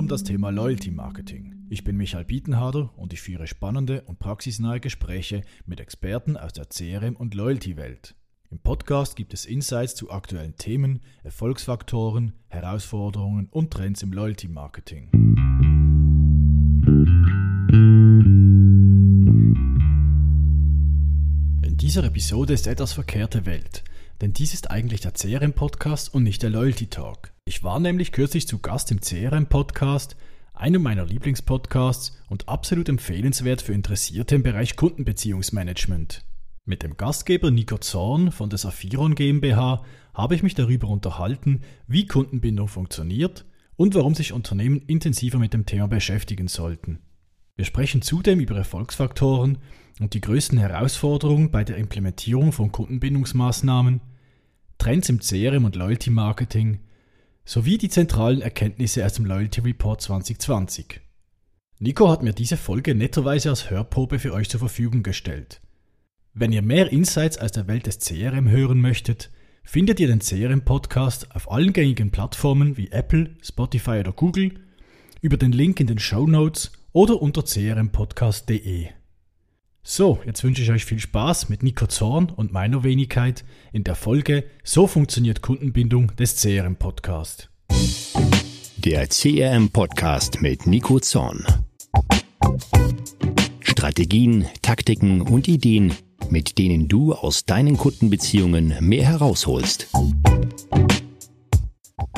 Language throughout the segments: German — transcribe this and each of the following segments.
um das Thema Loyalty Marketing. Ich bin Michael Bietenharder und ich führe spannende und praxisnahe Gespräche mit Experten aus der CRM- und Loyalty-Welt. Im Podcast gibt es Insights zu aktuellen Themen, Erfolgsfaktoren, Herausforderungen und Trends im Loyalty Marketing. In dieser Episode ist etwas verkehrte Welt, denn dies ist eigentlich der CRM-Podcast und nicht der Loyalty Talk. Ich war nämlich kürzlich zu Gast im CRM-Podcast, einem meiner Lieblingspodcasts und absolut empfehlenswert für Interessierte im Bereich Kundenbeziehungsmanagement. Mit dem Gastgeber Nico Zorn von der Saphiron GmbH habe ich mich darüber unterhalten, wie Kundenbindung funktioniert und warum sich Unternehmen intensiver mit dem Thema beschäftigen sollten. Wir sprechen zudem über Erfolgsfaktoren und die größten Herausforderungen bei der Implementierung von Kundenbindungsmaßnahmen, Trends im CRM und Loyalty Marketing sowie die zentralen Erkenntnisse aus dem Loyalty Report 2020. Nico hat mir diese Folge netterweise als Hörprobe für euch zur Verfügung gestellt. Wenn ihr mehr Insights aus der Welt des CRM hören möchtet, findet ihr den CRM-Podcast auf allen gängigen Plattformen wie Apple, Spotify oder Google, über den Link in den Show Notes oder unter crmpodcast.de. So, jetzt wünsche ich euch viel Spaß mit Nico Zorn und meiner Wenigkeit in der Folge So funktioniert Kundenbindung des CRM Podcast. Der CRM Podcast mit Nico Zorn. Strategien, Taktiken und Ideen, mit denen du aus deinen Kundenbeziehungen mehr herausholst.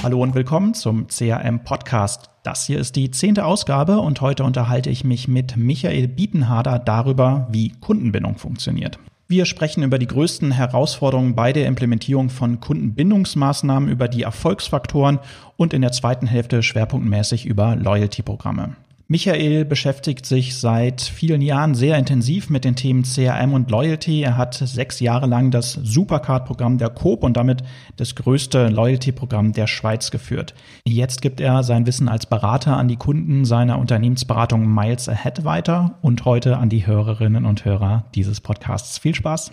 Hallo und willkommen zum CRM Podcast. Das hier ist die zehnte Ausgabe und heute unterhalte ich mich mit Michael Bietenharder darüber, wie Kundenbindung funktioniert. Wir sprechen über die größten Herausforderungen bei der Implementierung von Kundenbindungsmaßnahmen, über die Erfolgsfaktoren und in der zweiten Hälfte schwerpunktmäßig über Loyalty-Programme. Michael beschäftigt sich seit vielen Jahren sehr intensiv mit den Themen CRM und Loyalty. Er hat sechs Jahre lang das Supercard-Programm der Coop und damit das größte Loyalty-Programm der Schweiz geführt. Jetzt gibt er sein Wissen als Berater an die Kunden seiner Unternehmensberatung Miles Ahead weiter und heute an die Hörerinnen und Hörer dieses Podcasts. Viel Spaß!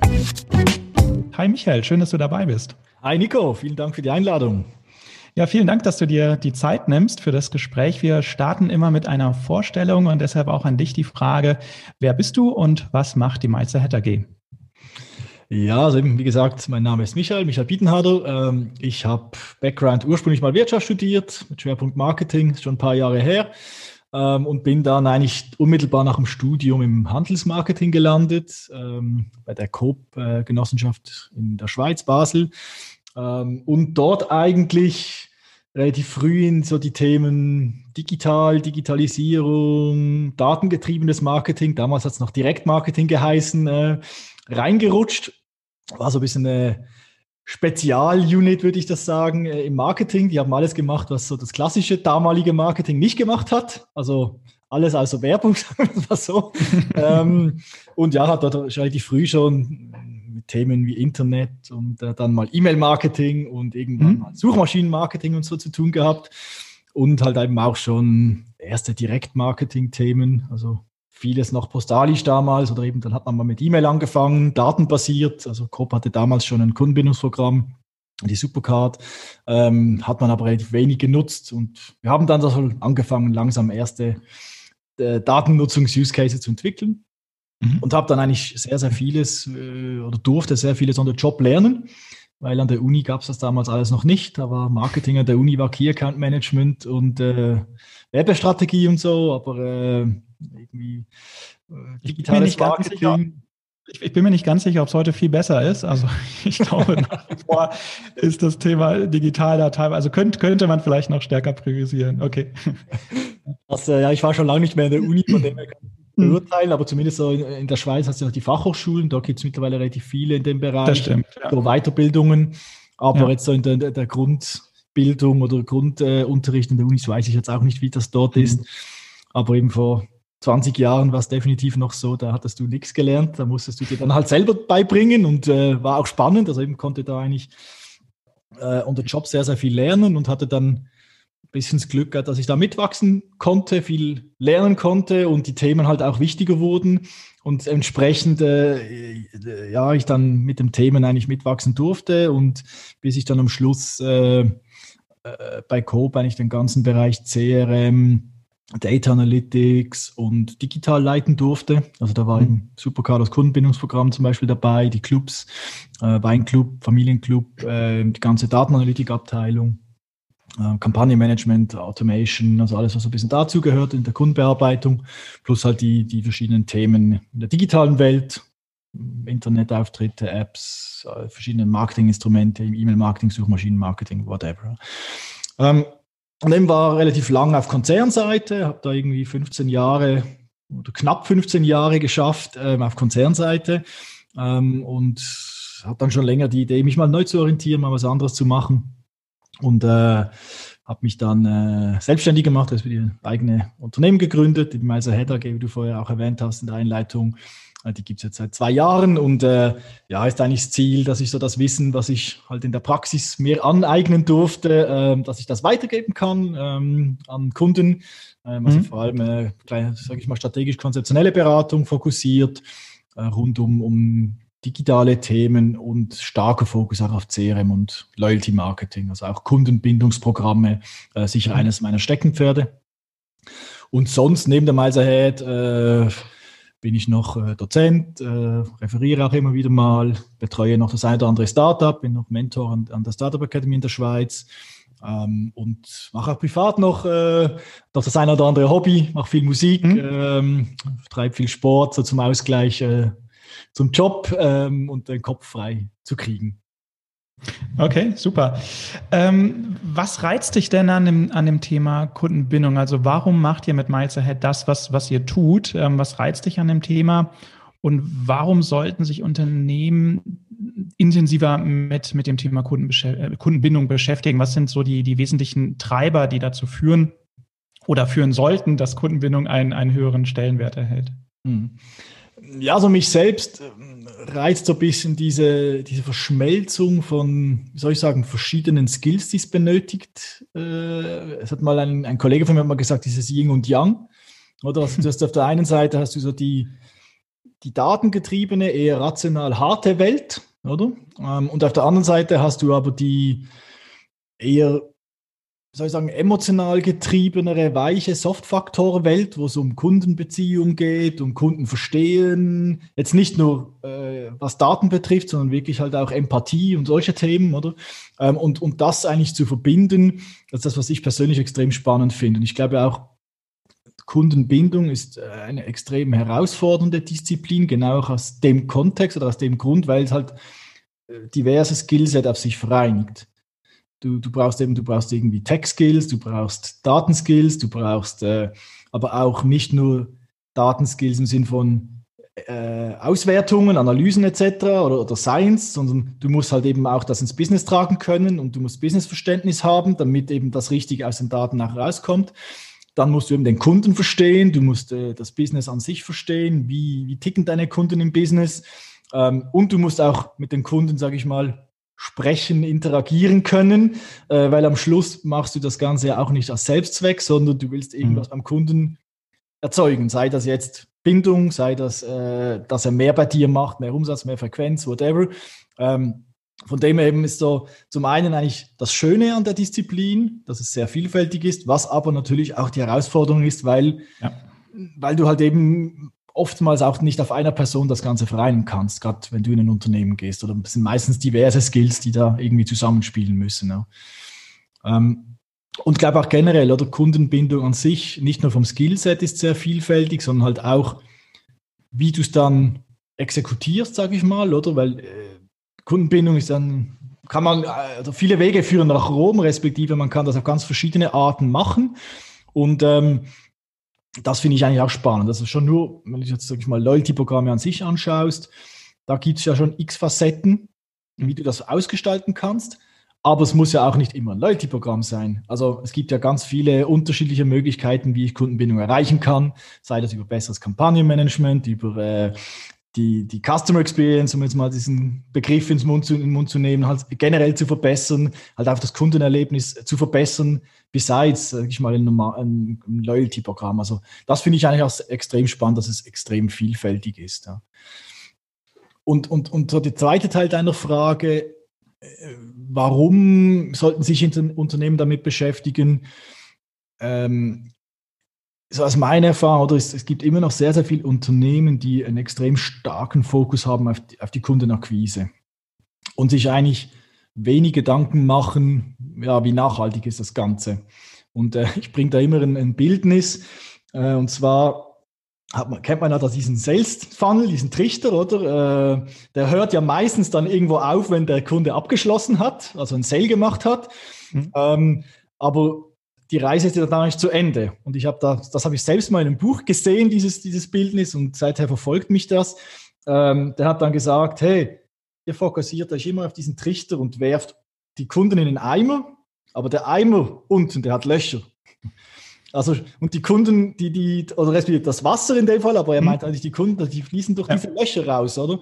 Hi Michael, schön, dass du dabei bist. Hi Nico, vielen Dank für die Einladung. Ja, vielen Dank, dass du dir die Zeit nimmst für das Gespräch. Wir starten immer mit einer Vorstellung und deshalb auch an dich die Frage, wer bist du und was macht die Meister Hatter G? Ja, also eben, wie gesagt, mein Name ist Michael, Michael Bietenharder. Ähm, ich habe Background ursprünglich mal Wirtschaft studiert, mit Schwerpunkt Marketing, schon ein paar Jahre her. Ähm, und bin dann eigentlich unmittelbar nach dem Studium im Handelsmarketing gelandet, ähm, bei der Coop-Genossenschaft in der Schweiz, Basel. Und dort eigentlich relativ früh in so die Themen digital, Digitalisierung, datengetriebenes Marketing, damals hat es noch Direktmarketing geheißen, äh, reingerutscht. War so ein bisschen eine Spezialunit, würde ich das sagen, äh, im Marketing. Die haben alles gemacht, was so das klassische damalige Marketing nicht gemacht hat. Also alles außer Werbung, sagen wir mal so. ähm, und ja, hat dort relativ früh schon mit Themen wie Internet und äh, dann mal E-Mail-Marketing und irgendwann mhm. mal Suchmaschinenmarketing und so zu tun gehabt. Und halt eben auch schon erste Direktmarketing-Themen, also vieles noch postalisch damals oder eben dann hat man mal mit E-Mail angefangen, datenbasiert. Also Coop hatte damals schon ein Kundenbindungsprogramm, die Supercard, ähm, hat man aber relativ wenig genutzt und wir haben dann also angefangen, langsam erste äh, Datennutzungs-Use-Cases zu entwickeln. Mhm. Und habe dann eigentlich sehr, sehr vieles äh, oder durfte sehr vieles an der Job lernen, weil an der Uni gab es das damals alles noch nicht. Da war Marketing an der Uni, war Key Account Management und äh, Werbestrategie und so, aber äh, irgendwie äh, digitales ich Marketing. Ich, ich, bin mir nicht ganz sicher, ob es heute viel besser ist. Also ich glaube, nach wie vor ist das Thema digital da teilweise, also könnte, könnte man vielleicht noch stärker priorisieren. Okay. Das, äh, ja, ich war schon lange nicht mehr in der Uni, von dem her kann hm. Beurteilen, aber zumindest so in, in der Schweiz hast du noch die Fachhochschulen, da gibt es mittlerweile relativ viele in dem Bereich. Das stimmt. Ja. So Weiterbildungen, aber ja. jetzt so in der, der Grundbildung oder Grundunterricht äh, in der Uni weiß ich jetzt auch nicht, wie das dort mhm. ist. Aber eben vor 20 Jahren war es definitiv noch so, da hattest du nichts gelernt, da musstest du dir dann halt selber beibringen und äh, war auch spannend. Also eben konnte da eigentlich äh, unter Job sehr, sehr viel lernen und hatte dann bisschen das Glück gehabt, dass ich da mitwachsen konnte, viel lernen konnte und die Themen halt auch wichtiger wurden und entsprechend äh, ja ich dann mit den Themen eigentlich mitwachsen durfte und bis ich dann am Schluss äh, äh, bei Coop eigentlich den ganzen Bereich CRM, Data Analytics und digital leiten durfte. Also da war mhm. im Supercar das Kundenbindungsprogramm zum Beispiel dabei, die Clubs, äh, Weinclub, Familienclub, äh, die ganze Datenanalytikabteilung, äh, Kampagnenmanagement, Automation, also alles, was ein bisschen dazugehört in der Kundenbearbeitung, plus halt die, die verschiedenen Themen in der digitalen Welt, Internetauftritte, Apps, äh, verschiedene Marketinginstrumente, E-Mail-Marketing, Suchmaschinenmarketing, whatever. Ähm, und dann war relativ lang auf Konzernseite, habe da irgendwie 15 Jahre oder knapp 15 Jahre geschafft ähm, auf Konzernseite ähm, und habe dann schon länger die Idee, mich mal neu zu orientieren, mal was anderes zu machen und äh, habe mich dann äh, selbstständig gemacht, also die eigene Unternehmen gegründet, die Meiser Head AG, wie du vorher auch erwähnt hast in der Einleitung. Äh, die gibt es jetzt seit zwei Jahren und äh, ja, ist eigentlich das Ziel, dass ich so das Wissen, was ich halt in der Praxis mir aneignen durfte, äh, dass ich das weitergeben kann ähm, an Kunden. Ähm, also mhm. vor allem, äh, sage ich mal, strategisch-konzeptionelle Beratung fokussiert, äh, rund um, um digitale Themen und starker Fokus auch auf CRM und Loyalty Marketing, also auch Kundenbindungsprogramme, äh, sicher mhm. eines meiner Steckenpferde. Und sonst neben der Miles Ahead äh, bin ich noch äh, Dozent, äh, referiere auch immer wieder mal, betreue noch das eine oder andere Startup, bin noch Mentor an, an der Startup Academy in der Schweiz ähm, und mache auch privat noch, äh, noch das eine oder andere Hobby, mache viel Musik, mhm. ähm, treibe viel Sport, so zum Ausgleich äh, zum Job ähm, und den Kopf frei zu kriegen. Okay, super. Ähm, was reizt dich denn an dem, an dem Thema Kundenbindung? Also warum macht ihr mit Miles Ahead das, was, was ihr tut? Ähm, was reizt dich an dem Thema? Und warum sollten sich Unternehmen intensiver mit, mit dem Thema äh, Kundenbindung beschäftigen? Was sind so die, die wesentlichen Treiber, die dazu führen oder führen sollten, dass Kundenbindung einen, einen höheren Stellenwert erhält? Hm. Ja, also mich selbst reizt so ein bisschen diese, diese Verschmelzung von, wie soll ich sagen, verschiedenen Skills, die es benötigt. Äh, es hat mal ein, ein Kollege von mir mal gesagt, dieses Yin und Yang. Oder also, du hast auf der einen Seite hast du so die, die datengetriebene, eher rational harte Welt, oder? Ähm, und auf der anderen Seite hast du aber die eher soll ich sagen, emotional getriebenere, weiche Softfaktor-Welt, wo es um Kundenbeziehung geht, um Kunden verstehen. Jetzt nicht nur, äh, was Daten betrifft, sondern wirklich halt auch Empathie und solche Themen, oder? Ähm, und, und das eigentlich zu verbinden, das ist das, was ich persönlich extrem spannend finde. Und ich glaube auch, Kundenbindung ist äh, eine extrem herausfordernde Disziplin, genau auch aus dem Kontext oder aus dem Grund, weil es halt äh, diverse Skillset auf sich vereinigt. Du, du brauchst eben, du brauchst irgendwie Tech-Skills, du brauchst Datenskills, du brauchst äh, aber auch nicht nur Datenskills im Sinn von äh, Auswertungen, Analysen etc. Oder, oder Science, sondern du musst halt eben auch das ins Business tragen können und du musst Businessverständnis haben, damit eben das Richtige aus den Daten nachher rauskommt. Dann musst du eben den Kunden verstehen, du musst äh, das Business an sich verstehen, wie, wie ticken deine Kunden im Business. Ähm, und du musst auch mit den Kunden, sage ich mal, sprechen, interagieren können, äh, weil am Schluss machst du das Ganze ja auch nicht als Selbstzweck, sondern du willst irgendwas mhm. beim Kunden erzeugen. Sei das jetzt Bindung, sei das, äh, dass er mehr bei dir macht, mehr Umsatz, mehr Frequenz, whatever. Ähm, von dem eben ist so zum einen eigentlich das Schöne an der Disziplin, dass es sehr vielfältig ist, was aber natürlich auch die Herausforderung ist, weil, ja. weil du halt eben oftmals auch nicht auf einer Person das Ganze vereinen kannst, gerade wenn du in ein Unternehmen gehst. Oder es sind meistens diverse Skills, die da irgendwie zusammenspielen müssen. Ja. Ähm, und glaube auch generell, oder Kundenbindung an sich, nicht nur vom Skillset ist sehr vielfältig, sondern halt auch, wie du es dann exekutierst, sage ich mal, oder? Weil äh, Kundenbindung ist dann, kann man, also viele Wege führen nach Rom, respektive man kann das auf ganz verschiedene Arten machen. Und ähm, das finde ich eigentlich auch spannend. Ist schon nur, wenn du jetzt, sag ich mal, Loyalty-Programme an sich anschaust, da gibt es ja schon x Facetten, wie du das ausgestalten kannst. Aber es muss ja auch nicht immer ein Loyalty-Programm sein. Also es gibt ja ganz viele unterschiedliche Möglichkeiten, wie ich Kundenbindung erreichen kann. Sei das über besseres Kampagnenmanagement, über äh, die, die Customer Experience, um jetzt mal diesen Begriff ins Mund zu, in den Mund zu nehmen, halt generell zu verbessern, halt auch das Kundenerlebnis zu verbessern, besides, sag ich mal, ein, ein, Loyalty-Programm. Also das finde ich eigentlich auch extrem spannend, dass es extrem vielfältig ist. Ja. Und, und, und so der zweite Teil deiner Frage, äh, warum sollten sich Unternehmen damit beschäftigen? Ähm, so aus meiner Erfahrung, oder es, es, gibt immer noch sehr, sehr viele Unternehmen, die einen extrem starken Fokus haben auf die, auf die Kundenakquise und sich eigentlich wenig Gedanken machen, ja, wie nachhaltig ist das Ganze. Und äh, ich bringe da immer ein, ein Bildnis, äh, und zwar man, kennt man ja da diesen Sales Funnel, diesen Trichter, oder? Äh, der hört ja meistens dann irgendwo auf, wenn der Kunde abgeschlossen hat, also ein Sale gemacht hat. Mhm. Ähm, aber die Reise ist ja dann nicht zu Ende. Und ich habe da, das habe ich selbst mal in einem Buch gesehen, dieses, dieses Bildnis, und seither verfolgt mich das. Ähm, der hat dann gesagt, hey, ihr fokussiert euch immer auf diesen Trichter und werft die Kunden in den Eimer, aber der Eimer unten, der hat Löcher. Also, und die Kunden, die, die, oder respektive das Wasser in dem Fall, aber er mhm. meint eigentlich die Kunden, die fließen durch ja. diese Löcher raus, oder?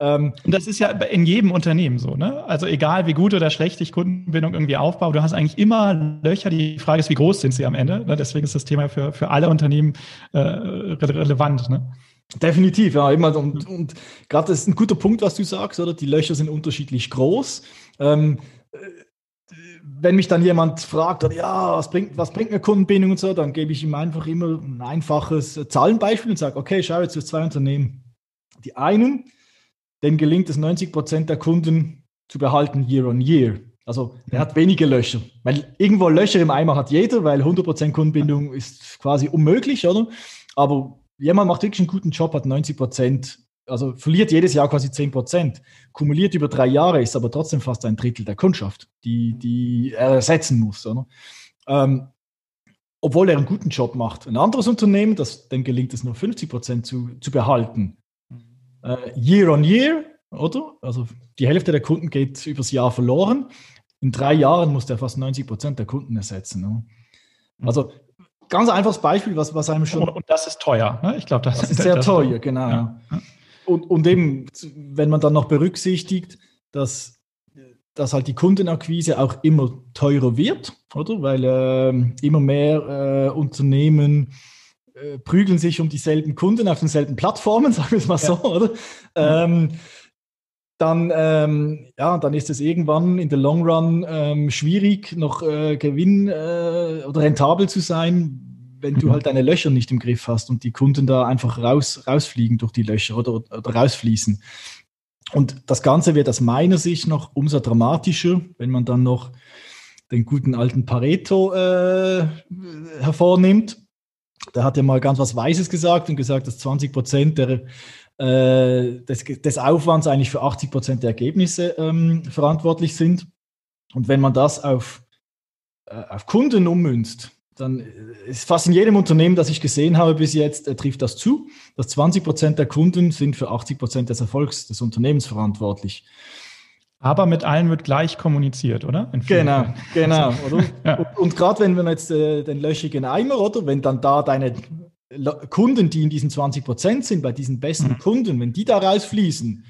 Ähm, und das ist ja in jedem Unternehmen so, ne? Also egal wie gut oder schlecht ich Kundenbindung irgendwie aufbaue, du hast eigentlich immer Löcher. Die Frage ist, wie groß sind sie am Ende? Ne? Deswegen ist das Thema für, für alle Unternehmen äh, relevant, ne? Definitiv, ja, immer. Und, und gerade das ist ein guter Punkt, was du sagst, oder? Die Löcher sind unterschiedlich groß. Ähm, wenn mich dann jemand fragt, ja, was bringt, was bringt mir Kundenbindung und so, dann gebe ich ihm einfach immer ein einfaches Zahlenbeispiel und sage, okay, schau jetzt für zwei Unternehmen. Die einen, denen gelingt es 90 Prozent der Kunden zu behalten year on year. Also er hat wenige Löcher. Weil irgendwo Löcher im Eimer hat jeder, weil 100 Prozent Kundenbindung ist quasi unmöglich, oder? Aber jemand macht wirklich einen guten Job, hat 90 Prozent also verliert jedes Jahr quasi 10 Prozent. Kumuliert über drei Jahre ist aber trotzdem fast ein Drittel der Kundschaft, die, die er ersetzen muss. Ähm, obwohl er einen guten Job macht. Ein anderes Unternehmen, das, dem gelingt es nur 50 Prozent zu, zu behalten. Äh, year on year, oder? Also die Hälfte der Kunden geht übers Jahr verloren. In drei Jahren muss der fast 90 Prozent der Kunden ersetzen. Ne? Also ganz einfaches Beispiel, was, was einem schon. Und, und das ist teuer. Ne? Ich glaube, das, das, ist sehr das teuer, genau. Ja und, und eben, wenn man dann noch berücksichtigt, dass, dass halt die Kundenakquise auch immer teurer wird, oder? Weil äh, immer mehr äh, Unternehmen äh, prügeln sich um dieselben Kunden auf denselben Plattformen, sagen wir es mal ja. so, oder? Ähm, dann, ähm, ja, dann ist es irgendwann in der Long Run ähm, schwierig, noch äh, Gewinn äh, oder rentabel zu sein, wenn du mhm. halt deine Löcher nicht im Griff hast und die Kunden da einfach raus, rausfliegen durch die Löcher oder, oder rausfließen. Und das Ganze wird aus meiner Sicht noch umso dramatischer, wenn man dann noch den guten alten Pareto äh, hervornimmt. Der hat ja mal ganz was Weises gesagt und gesagt, dass 20 Prozent der, äh, des, des, Aufwands eigentlich für 80 Prozent der Ergebnisse ähm, verantwortlich sind. Und wenn man das auf, äh, auf Kunden ummünzt, dann ist fast in jedem Unternehmen, das ich gesehen habe bis jetzt, äh, trifft das zu, dass 20 Prozent der Kunden sind für 80 Prozent des Erfolgs des Unternehmens verantwortlich. Aber mit allen wird gleich kommuniziert, oder? Genau, genau. Oder? ja. Und, und gerade wenn wir jetzt äh, den löchigen Eimer, oder? Wenn dann da deine Kunden, die in diesen 20 Prozent sind, bei diesen besten mhm. Kunden, wenn die da rausfließen,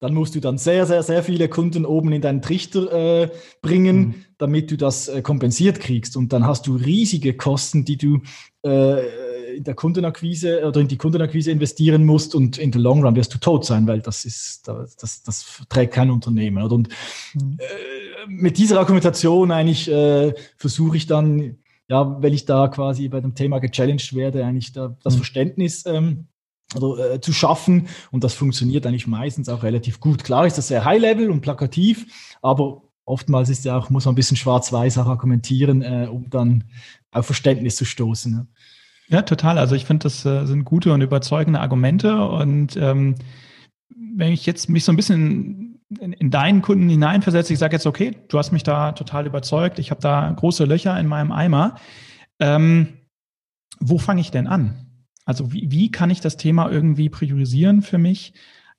dann musst du dann sehr, sehr, sehr viele Kunden oben in deinen Trichter äh, bringen, mhm. damit du das äh, kompensiert kriegst. Und dann hast du riesige Kosten, die du äh, in der Kundenakquise oder in die Kundenakquise investieren musst und in der Long Run wirst du tot sein, weil das ist, das, das, das trägt kein Unternehmen. Oder? Und mhm. Äh, mit dieser Argumentation eigentlich äh, versuche ich dann, ja, wenn ich da quasi bei dem Thema gechallenged werde, eigentlich da, das mhm. Verständnis ähm, oder, äh, zu schaffen. Und das funktioniert eigentlich meistens auch relativ gut. Klar ist das sehr High-Level und plakativ, aber oftmals ist ja auch, muss man ein bisschen schwarz-weiß auch argumentieren, äh, um dann auf Verständnis zu stoßen. Ne? Ja, total. Also ich finde, das äh, sind gute und überzeugende Argumente. Und ähm, wenn ich jetzt mich so ein bisschen in, in deinen Kunden hineinversetze, ich sage jetzt, okay, du hast mich da total überzeugt, ich habe da große Löcher in meinem Eimer. Ähm, wo fange ich denn an? Also wie, wie kann ich das Thema irgendwie priorisieren für mich?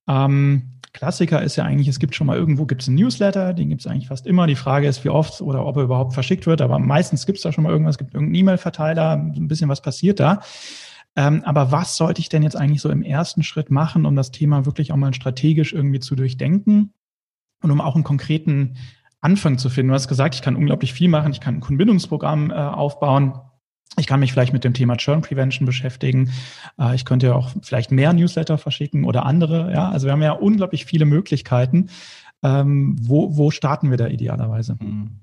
Ähm, Klassiker ist ja eigentlich, es gibt schon mal irgendwo gibt es einen Newsletter, den gibt es eigentlich fast immer. Die Frage ist, wie oft oder ob er überhaupt verschickt wird, aber meistens gibt es da schon mal irgendwas, es gibt irgendeinen E-Mail-Verteiler, ein bisschen was passiert da. Ähm, aber was sollte ich denn jetzt eigentlich so im ersten Schritt machen, um das Thema wirklich auch mal strategisch irgendwie zu durchdenken und um auch einen konkreten Anfang zu finden? Du hast gesagt, ich kann unglaublich viel machen, ich kann ein Kundenbindungsprogramm äh, aufbauen. Ich kann mich vielleicht mit dem Thema Churn Prevention beschäftigen. Äh, ich könnte auch vielleicht mehr Newsletter verschicken oder andere. Ja, also wir haben ja unglaublich viele Möglichkeiten. Ähm, wo, wo starten wir da idealerweise? Mhm.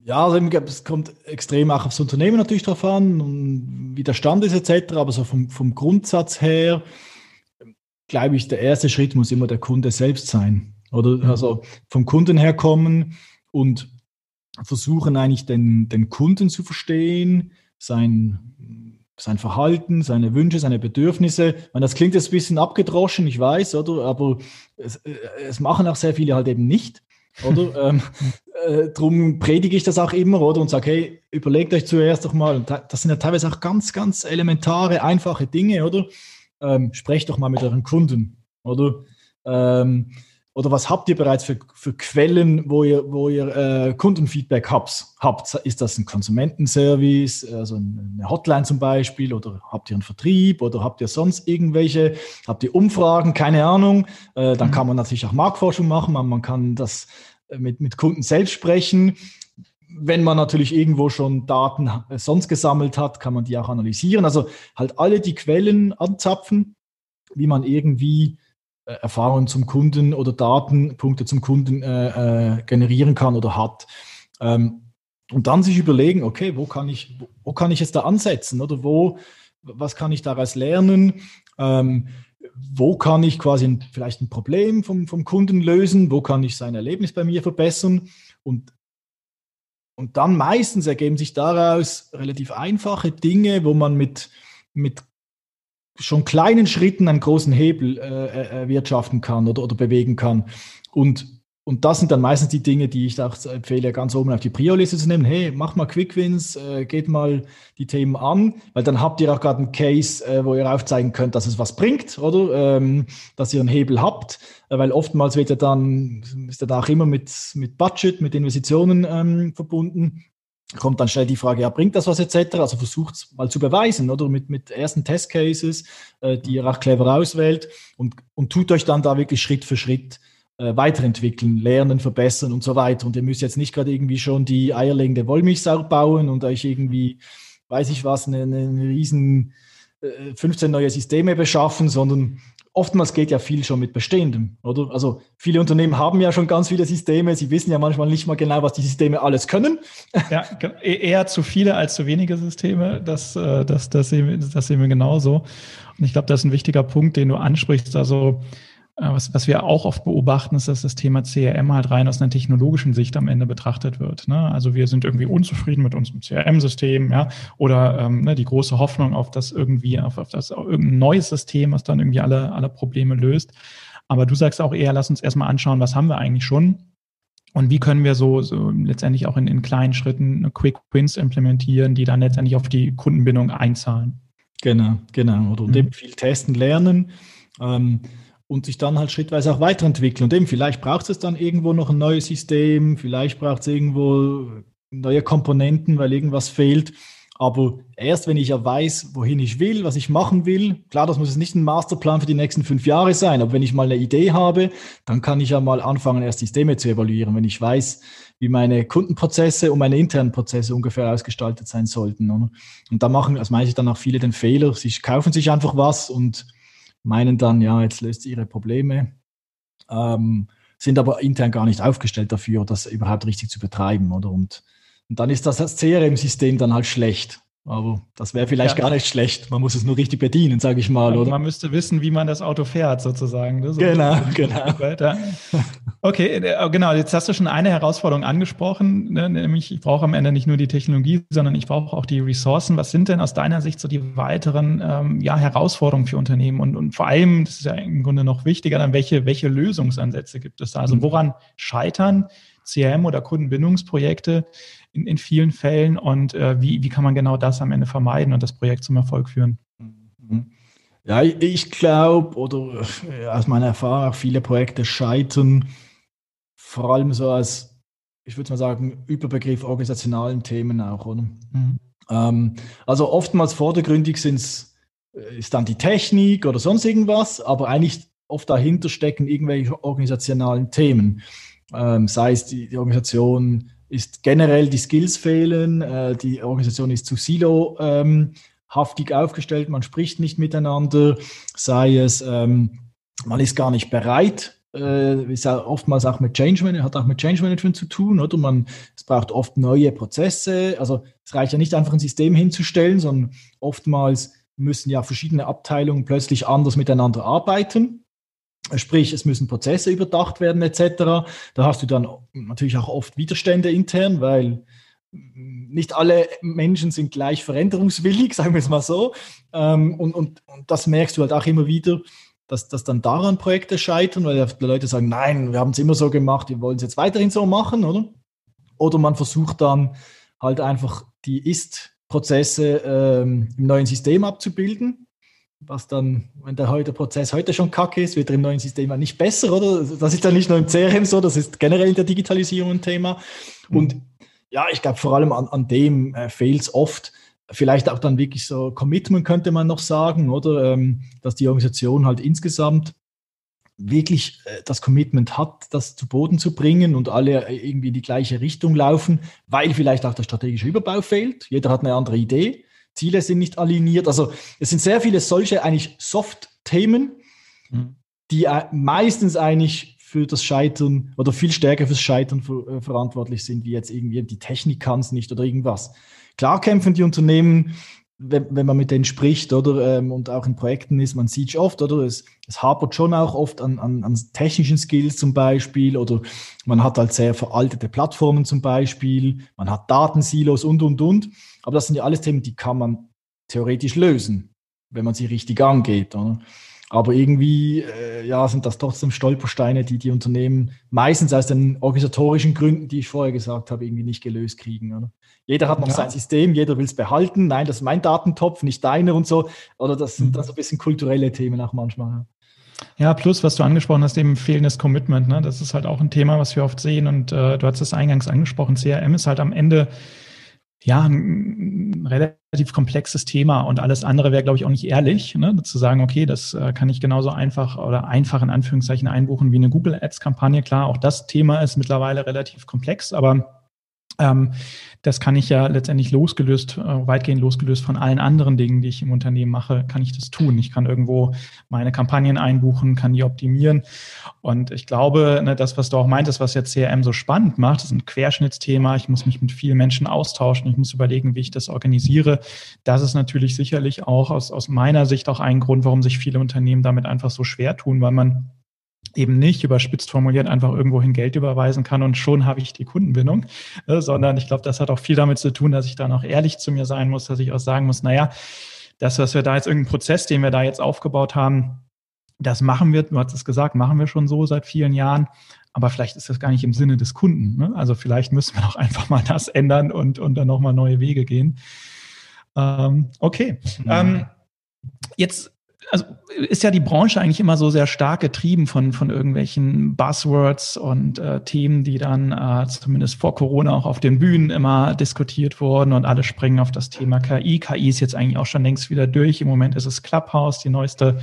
Ja, also es kommt extrem auch aufs Unternehmen natürlich drauf an und wie der Stand ist etc. Aber so vom, vom Grundsatz her, glaube ich, der erste Schritt muss immer der Kunde selbst sein. Oder mhm. also vom Kunden her kommen und versuchen eigentlich den, den Kunden zu verstehen, sein, sein Verhalten, seine Wünsche, seine Bedürfnisse. meine, das klingt jetzt ein bisschen abgedroschen, ich weiß, oder? Aber es, äh, es machen auch sehr viele halt eben nicht. Oder? ähm, äh, drum predige ich das auch immer, oder? Und sage, hey, überlegt euch zuerst doch mal, und das sind ja teilweise auch ganz, ganz elementare, einfache Dinge, oder? Ähm, sprecht doch mal mit euren Kunden, oder? Ähm, oder was habt ihr bereits für, für Quellen, wo ihr, wo ihr äh, Kundenfeedback habt, habt? Ist das ein Konsumentenservice, also eine Hotline zum Beispiel, oder habt ihr einen Vertrieb, oder habt ihr sonst irgendwelche, habt ihr Umfragen, keine Ahnung. Äh, dann mhm. kann man natürlich auch Marktforschung machen, man, man kann das äh, mit, mit Kunden selbst sprechen. Wenn man natürlich irgendwo schon Daten äh, sonst gesammelt hat, kann man die auch analysieren. Also halt alle die Quellen anzapfen, wie man irgendwie Erfahrungen zum Kunden oder Datenpunkte zum Kunden äh, äh, generieren kann oder hat. Ähm, und dann sich überlegen, okay, wo kann ich, wo, wo, kann ich jetzt da ansetzen oder wo, was kann ich daraus lernen? Ähm, wo kann ich quasi ein, vielleicht ein Problem vom, vom Kunden lösen? Wo kann ich sein Erlebnis bei mir verbessern? Und, und dann meistens ergeben sich daraus relativ einfache Dinge, wo man mit, mit schon kleinen Schritten einen großen Hebel äh, erwirtschaften kann oder, oder bewegen kann. Und, und das sind dann meistens die Dinge, die ich auch empfehle, ganz oben auf die Prio-Liste zu nehmen. Hey, mach mal Quick Wins, äh, geht mal die Themen an, weil dann habt ihr auch gerade einen Case, äh, wo ihr aufzeigen könnt, dass es was bringt, oder? Ähm, dass ihr einen Hebel habt, äh, weil oftmals wird ja dann, ist ja da auch immer mit, mit Budget, mit Investitionen ähm, verbunden kommt dann schnell die Frage, ja, bringt das was etc.? Also versucht es mal zu beweisen, oder mit, mit ersten Testcases, äh, die ihr auch clever auswählt und, und tut euch dann da wirklich Schritt für Schritt äh, weiterentwickeln, lernen, verbessern und so weiter. Und ihr müsst jetzt nicht gerade irgendwie schon die eierlegende Wollmilchsau bauen und euch irgendwie, weiß ich was, eine, eine riesen 15 äh, neue Systeme beschaffen, sondern oftmals geht ja viel schon mit Bestehendem, oder? Also viele Unternehmen haben ja schon ganz viele Systeme, sie wissen ja manchmal nicht mal genau, was die Systeme alles können. Ja, e-, eher zu viele als zu wenige Systeme, das, äh, das, das, sehen, wir, das sehen wir genauso. Und ich glaube, das ist ein wichtiger Punkt, den du ansprichst. Also was, was wir auch oft beobachten, ist, dass das Thema CRM halt rein aus einer technologischen Sicht am Ende betrachtet wird. Ne? Also wir sind irgendwie unzufrieden mit unserem CRM-System, ja, oder ähm, ne, die große Hoffnung auf das irgendwie, auf, auf das auf irgendein neues System, was dann irgendwie alle, alle Probleme löst. Aber du sagst auch eher, lass uns erstmal anschauen, was haben wir eigentlich schon und wie können wir so, so letztendlich auch in, in kleinen Schritten Quick Wins implementieren, die dann letztendlich auf die Kundenbindung einzahlen. Genau, genau. Oder mhm. viel testen, lernen. Ähm, und sich dann halt schrittweise auch weiterentwickeln. Und eben, vielleicht braucht es dann irgendwo noch ein neues System, vielleicht braucht es irgendwo neue Komponenten, weil irgendwas fehlt. Aber erst wenn ich ja weiß, wohin ich will, was ich machen will, klar, das muss jetzt nicht ein Masterplan für die nächsten fünf Jahre sein, aber wenn ich mal eine Idee habe, dann kann ich ja mal anfangen, erst Systeme zu evaluieren, wenn ich weiß, wie meine Kundenprozesse und meine internen Prozesse ungefähr ausgestaltet sein sollten. Oder? Und da machen, das meine ich dann auch viele den Fehler, sie kaufen sich einfach was und meinen dann, ja, jetzt löst sie ihre Probleme, ähm, sind aber intern gar nicht aufgestellt dafür, das überhaupt richtig zu betreiben, oder? Und, und dann ist das, das CRM-System dann halt schlecht. Aber das wäre vielleicht ja. gar nicht schlecht. Man muss es nur richtig bedienen, sage ich mal, oder? Man müsste wissen, wie man das Auto fährt, sozusagen. Ne? So genau, genau. Okay, äh, genau. Jetzt hast du schon eine Herausforderung angesprochen, ne? nämlich ich brauche am Ende nicht nur die Technologie, sondern ich brauche auch die Ressourcen. Was sind denn aus deiner Sicht so die weiteren ähm, ja, Herausforderungen für Unternehmen? Und, und vor allem, das ist ja im Grunde noch wichtiger, dann welche, welche Lösungsansätze gibt es da? Also mhm. woran scheitern CRM oder Kundenbindungsprojekte in, in vielen Fällen und äh, wie, wie kann man genau das am Ende vermeiden und das Projekt zum Erfolg führen? Mhm. Ja, ich glaube, oder äh, aus meiner Erfahrung, viele Projekte scheitern vor allem so als, ich würde mal sagen, Überbegriff organisationalen Themen auch, oder? Mhm. Ähm, also oftmals vordergründig sind's, äh, ist dann die Technik oder sonst irgendwas, aber eigentlich oft dahinter stecken irgendwelche organisationalen Themen. Ähm, sei es die, die Organisation ist generell die Skills fehlen, äh, die Organisation ist zu silohaftig ähm, aufgestellt, man spricht nicht miteinander, sei es, ähm, man ist gar nicht bereit, äh, ist ja oftmals auch mit Change Management, hat auch mit Change Management zu tun, oder? Man, es braucht oft neue Prozesse. Also es reicht ja nicht einfach ein System hinzustellen, sondern oftmals müssen ja verschiedene Abteilungen plötzlich anders miteinander arbeiten. Sprich, es müssen Prozesse überdacht werden, etc. Da hast du dann natürlich auch oft Widerstände intern, weil nicht alle Menschen sind gleich veränderungswillig, sagen wir es mal so. Ähm, und, und, und das merkst du halt auch immer wieder, dass, dass dann daran Projekte scheitern, weil die Leute sagen, nein, wir haben es immer so gemacht, wir wollen es jetzt weiterhin so machen, oder? Oder man versucht dann halt einfach die Ist-Prozesse ähm, im neuen System abzubilden, was dann, wenn der, heute, Prozess heute schon kacke ist, wird er im neuen System ja nicht besser, oder? Das ist dann nicht nur im CRM so, das ist generell in der Digitalisierung ein Thema. Mhm. Und ja, ich glaube, vor allem an, an dem äh, fehlt es oft, vielleicht auch dann wirklich so Commitment könnte man noch sagen, oder ähm, dass die Organisation halt insgesamt wirklich äh, das Commitment hat, das zu Boden zu bringen und alle äh, irgendwie in die gleiche Richtung laufen, weil vielleicht auch der strategische Überbau fehlt. Jeder hat eine andere Idee, Ziele sind nicht aligniert. Also es sind sehr viele solche eigentlich Soft-Themen, mhm. die äh, meistens eigentlich für das Scheitern oder viel stärker fürs Scheitern ver verantwortlich sind, wie jetzt irgendwie die Technik kann es nicht oder irgendwas. Klar kämpfen die Unternehmen, wenn, wenn man mit denen spricht, oder ähm, und auch in Projekten ist, man sieht oft, oder es, es hapert schon auch oft an, an, an technischen Skills zum Beispiel, oder man hat halt sehr veraltete Plattformen zum Beispiel, man hat Datensilos und und und. Aber das sind ja alles Themen, die kann man theoretisch lösen, wenn man sie richtig angeht. Oder? Aber irgendwie äh, ja, sind das trotzdem Stolpersteine, die die Unternehmen meistens aus den organisatorischen Gründen, die ich vorher gesagt habe, irgendwie nicht gelöst kriegen. Oder? Jeder hat noch ja. sein System, jeder will es behalten. Nein, das ist mein Datentopf, nicht deiner und so. Oder das sind mhm. das so ein bisschen kulturelle Themen auch manchmal. Ja. Ja, plus, was du angesprochen hast, eben fehlendes Commitment. Ne? Das ist halt auch ein Thema, was wir oft sehen. Und äh, du hast es eingangs angesprochen, CRM ist halt am Ende ja ein relativ komplexes Thema und alles andere wäre, glaube ich, auch nicht ehrlich, ne? zu sagen, okay, das äh, kann ich genauso einfach oder einfach in Anführungszeichen einbuchen wie eine Google Ads-Kampagne. Klar, auch das Thema ist mittlerweile relativ komplex, aber das kann ich ja letztendlich losgelöst, äh, weitgehend losgelöst von allen anderen Dingen, die ich im Unternehmen mache, kann ich das tun. Ich kann irgendwo meine Kampagnen einbuchen, kann die optimieren. Und ich glaube, ne, das, was du auch meintest, was jetzt CRM so spannend macht, ist ein Querschnittsthema. Ich muss mich mit vielen Menschen austauschen. Ich muss überlegen, wie ich das organisiere. Das ist natürlich sicherlich auch aus, aus meiner Sicht auch ein Grund, warum sich viele Unternehmen damit einfach so schwer tun, weil man eben nicht überspitzt formuliert einfach irgendwohin Geld überweisen kann und schon habe ich die Kundenbindung, äh, sondern ich glaube, das hat auch viel damit zu tun, dass ich dann auch ehrlich zu mir sein muss, dass ich auch sagen muss, naja, das, was wir da jetzt irgendein Prozess, den wir da jetzt aufgebaut haben, das machen wir, du hast es gesagt, machen wir schon so seit vielen Jahren, aber vielleicht ist das gar nicht im Sinne des Kunden. Ne? Also vielleicht müssen wir doch einfach mal das ändern und, und dann nochmal neue Wege gehen. Ähm, okay. Mhm. Ähm, jetzt also ist ja die Branche eigentlich immer so sehr stark getrieben von, von irgendwelchen Buzzwords und äh, Themen, die dann äh, zumindest vor Corona auch auf den Bühnen immer diskutiert wurden und alle springen auf das Thema KI. KI ist jetzt eigentlich auch schon längst wieder durch. Im Moment ist es Clubhouse, die neueste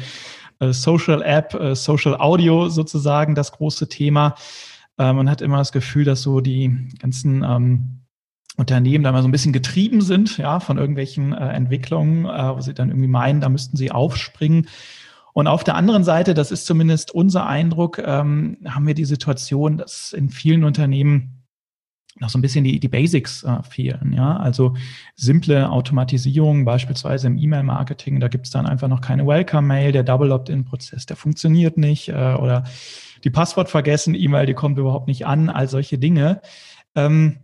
äh, Social App, äh, Social Audio sozusagen, das große Thema. Äh, man hat immer das Gefühl, dass so die ganzen ähm, Unternehmen da mal so ein bisschen getrieben sind, ja, von irgendwelchen äh, Entwicklungen, äh, wo sie dann irgendwie meinen, da müssten sie aufspringen. Und auf der anderen Seite, das ist zumindest unser Eindruck, ähm, haben wir die Situation, dass in vielen Unternehmen noch so ein bisschen die, die Basics äh, fehlen. Ja, also simple Automatisierung, beispielsweise im E-Mail-Marketing, da gibt es dann einfach noch keine Welcome-Mail, der Double Opt-in-Prozess, der funktioniert nicht äh, oder die Passwort vergessen, E-Mail, die kommt überhaupt nicht an, all solche Dinge. Ähm,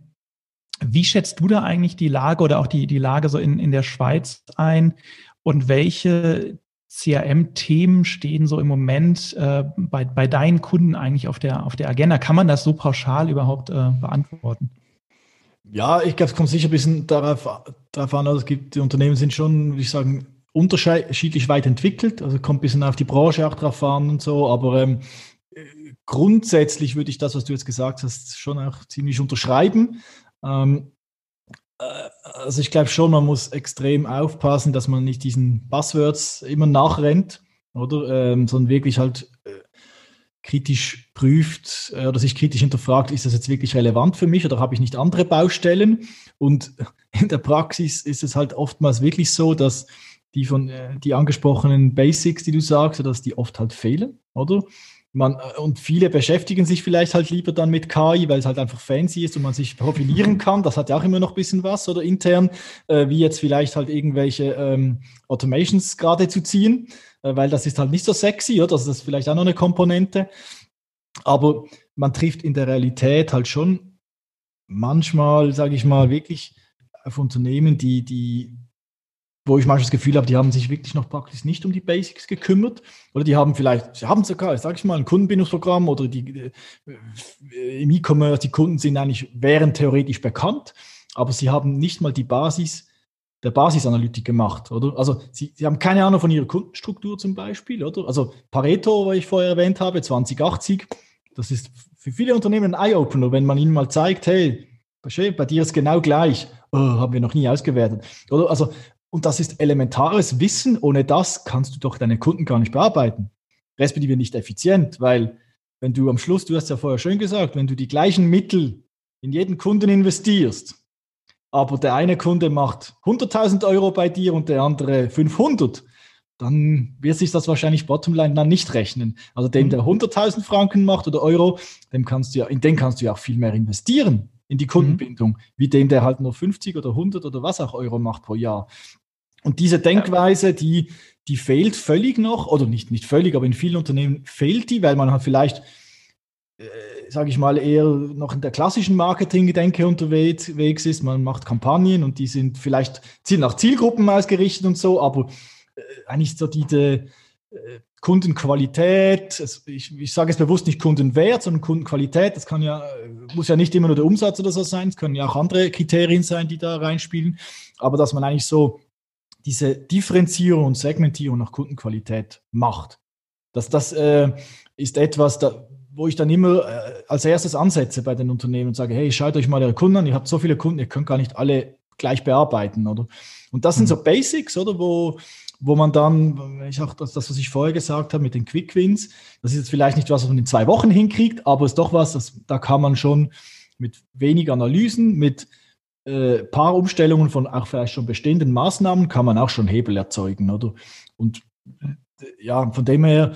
wie schätzt du da eigentlich die Lage oder auch die, die Lage so in, in der Schweiz ein? Und welche CRM-Themen stehen so im Moment äh, bei, bei deinen Kunden eigentlich auf der, auf der Agenda? Kann man das so pauschal überhaupt äh, beantworten? Ja, ich glaube, es kommt sicher ein bisschen darauf, darauf an, also es gibt, die Unternehmen sind schon, würde ich sagen, unterschiedlich weit entwickelt, also kommt ein bisschen auf die Branche auch drauf an und so, aber ähm, grundsätzlich würde ich das, was du jetzt gesagt hast, schon auch ziemlich unterschreiben. Ähm, äh, also ich glaube schon, man muss extrem aufpassen, dass man nicht diesen Buzzwords immer nachrennt, oder? Ähm, sondern wirklich halt äh, kritisch prüft äh, oder sich kritisch hinterfragt, ist das jetzt wirklich relevant für mich oder habe ich nicht andere Baustellen? Und in der Praxis ist es halt oftmals wirklich so, dass die von äh, die angesprochenen Basics, die du sagst, dass die oft halt fehlen. oder? Man, äh, und viele beschäftigen sich vielleicht halt lieber dann mit KI, weil es halt einfach fancy ist und man sich profilieren kann. Das hat ja auch immer noch ein bisschen was, oder intern, äh, wie jetzt vielleicht halt irgendwelche ähm, Automations gerade zu ziehen, äh, weil das ist halt nicht so sexy, oder? Das ist vielleicht auch noch eine Komponente. Aber man trifft in der Realität halt schon manchmal, sage ich mal, wirklich auf Unternehmen, die, die wo ich manchmal das Gefühl habe, die haben sich wirklich noch praktisch nicht um die Basics gekümmert. Oder die haben vielleicht, sie haben sogar, sage ich mal, ein Kundenbindungsprogramm oder die, äh, im E-Commerce, die Kunden sind eigentlich, wären theoretisch bekannt, aber sie haben nicht mal die Basis der Basisanalytik gemacht, oder? Also sie, sie haben keine Ahnung von ihrer Kundenstruktur zum Beispiel, oder? Also Pareto, was ich vorher erwähnt habe, 2080, das ist für viele Unternehmen ein Eye-Opener, wenn man ihnen mal zeigt, hey, bei dir ist genau gleich, oh, haben wir noch nie ausgewertet. Oder? Also und das ist elementares Wissen. Ohne das kannst du doch deine Kunden gar nicht bearbeiten. Respektive nicht effizient, weil wenn du am Schluss, du hast ja vorher schön gesagt, wenn du die gleichen Mittel in jeden Kunden investierst, aber der eine Kunde macht 100.000 Euro bei dir und der andere 500, dann wird sich das wahrscheinlich Bottomline dann nicht rechnen. Also dem, mhm. der 100.000 Franken macht oder Euro, dem kannst du ja, in den kannst du ja auch viel mehr investieren in die Kundenbindung, mhm. wie dem, der halt nur 50 oder 100 oder was auch Euro macht pro Jahr. Und diese Denkweise, die, die fehlt völlig noch, oder nicht, nicht völlig, aber in vielen Unternehmen fehlt die, weil man halt vielleicht, äh, sage ich mal, eher noch in der klassischen Marketing-Denke unterwegs ist. Man macht Kampagnen und die sind vielleicht nach Zielgruppen ausgerichtet und so, aber äh, eigentlich so diese äh, Kundenqualität, ich, ich sage es bewusst nicht Kundenwert, sondern Kundenqualität, das kann ja, muss ja nicht immer nur der Umsatz oder so sein, es können ja auch andere Kriterien sein, die da reinspielen, aber dass man eigentlich so diese Differenzierung und Segmentierung nach Kundenqualität macht. Das, das äh, ist etwas, da, wo ich dann immer äh, als erstes ansetze bei den Unternehmen und sage, hey, schaut euch mal eure Kunden an, ihr habt so viele Kunden, ihr könnt gar nicht alle gleich bearbeiten, oder? Und das sind mhm. so Basics, oder, wo, wo man dann, ich auch das, das, was ich vorher gesagt habe mit den Quick Wins, das ist jetzt vielleicht nicht was, was man in zwei Wochen hinkriegt, aber es ist doch was, das, da kann man schon mit wenig Analysen, mit äh, paar Umstellungen von auch vielleicht schon bestehenden Maßnahmen kann man auch schon Hebel erzeugen, oder? Und äh, ja, von dem her,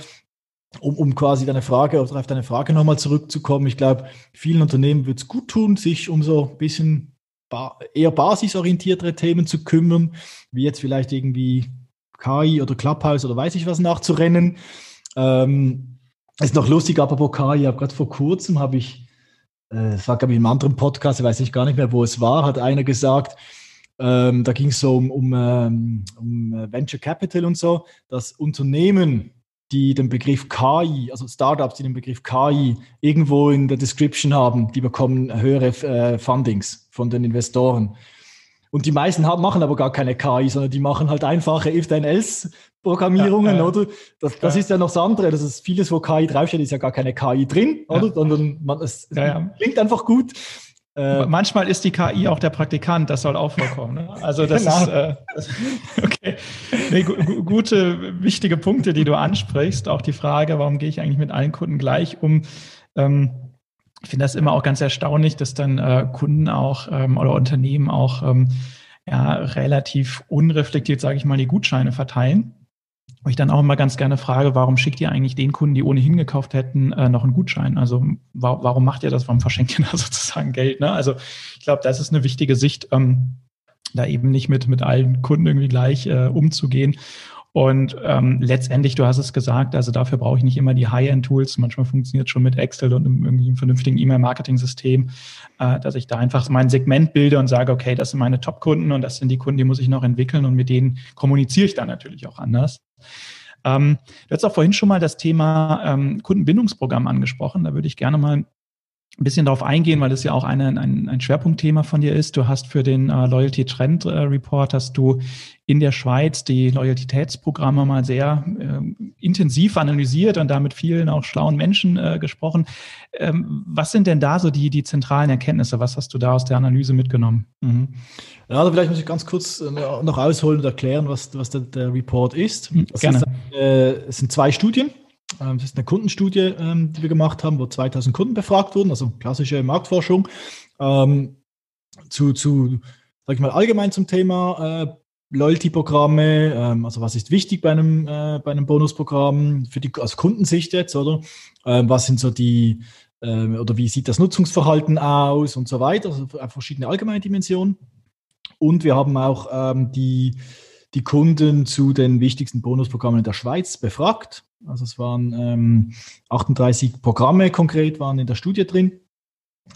um, um quasi deine Frage auf deine Frage nochmal zurückzukommen, ich glaube, vielen Unternehmen wird es gut tun, sich um so ein bisschen ba eher basisorientiertere Themen zu kümmern, wie jetzt vielleicht irgendwie KI oder Clubhouse oder weiß ich was nachzurennen. Ähm, ist noch lustig, apropos KI, gerade vor kurzem habe ich es war, glaube ich, im anderen Podcast, ich weiß nicht gar nicht mehr, wo es war, hat einer gesagt, ähm, da ging es so um, um, ähm, um äh, Venture Capital und so, dass Unternehmen, die den Begriff KI, also Startups, die den Begriff KI irgendwo in der Description haben, die bekommen höhere äh, Fundings von den Investoren. Und die meisten haben, machen aber gar keine KI, sondern die machen halt einfache If-Then-Else-Programmierungen, ja, äh, oder? Das, das ist ja noch das andere. Das ist vieles, wo KI draufsteht, ist ja gar keine KI drin, oder? Ja. Sondern man, es, ja, klingt einfach gut. Äh, Manchmal ist die KI auch der Praktikant, das soll auch vorkommen. Ne? Also das genau. ist äh, okay. Nee, gu gute, wichtige Punkte, die du ansprichst. Auch die Frage, warum gehe ich eigentlich mit allen Kunden gleich um? Ähm, ich finde das immer auch ganz erstaunlich, dass dann äh, Kunden auch ähm, oder Unternehmen auch ähm, ja, relativ unreflektiert, sage ich mal, die Gutscheine verteilen. Wo ich dann auch immer ganz gerne frage, warum schickt ihr eigentlich den Kunden, die ohnehin gekauft hätten, äh, noch einen Gutschein? Also wa warum macht ihr das? Warum verschenkt ihr da sozusagen Geld? Ne? Also ich glaube, das ist eine wichtige Sicht, ähm, da eben nicht mit, mit allen Kunden irgendwie gleich äh, umzugehen. Und ähm, letztendlich, du hast es gesagt, also dafür brauche ich nicht immer die High-End-Tools. Manchmal funktioniert es schon mit Excel und einem, irgendwie einem vernünftigen E-Mail-Marketing-System, äh, dass ich da einfach mein Segment bilde und sage, okay, das sind meine Top-Kunden und das sind die Kunden, die muss ich noch entwickeln und mit denen kommuniziere ich dann natürlich auch anders. Ähm, du hast auch vorhin schon mal das Thema ähm, Kundenbindungsprogramm angesprochen. Da würde ich gerne mal ein bisschen darauf eingehen, weil das ja auch eine, ein, ein Schwerpunktthema von dir ist. Du hast für den äh, Loyalty Trend äh, Report hast du in der Schweiz die Loyalitätsprogramme mal sehr äh, intensiv analysiert und da mit vielen auch schlauen Menschen äh, gesprochen. Ähm, was sind denn da so die, die zentralen Erkenntnisse? Was hast du da aus der Analyse mitgenommen? Mhm. Ja, also vielleicht muss ich ganz kurz äh, noch ausholen und erklären, was, was der, der Report ist. Mhm, äh, es sind zwei Studien. Ähm, das ist eine Kundenstudie, ähm, die wir gemacht haben, wo 2000 Kunden befragt wurden, also klassische Marktforschung, ähm, zu, zu sag ich mal, allgemein zum Thema äh, Loyalty-Programme, ähm, also was ist wichtig bei einem, äh, bei einem Bonusprogramm für die aus Kundensicht jetzt, oder? Ähm, was sind so die, äh, oder wie sieht das Nutzungsverhalten aus und so weiter, also verschiedene allgemeine Dimensionen. Und wir haben auch ähm, die, die Kunden zu den wichtigsten Bonusprogrammen in der Schweiz befragt. Also es waren ähm, 38 Programme konkret waren in der Studie drin,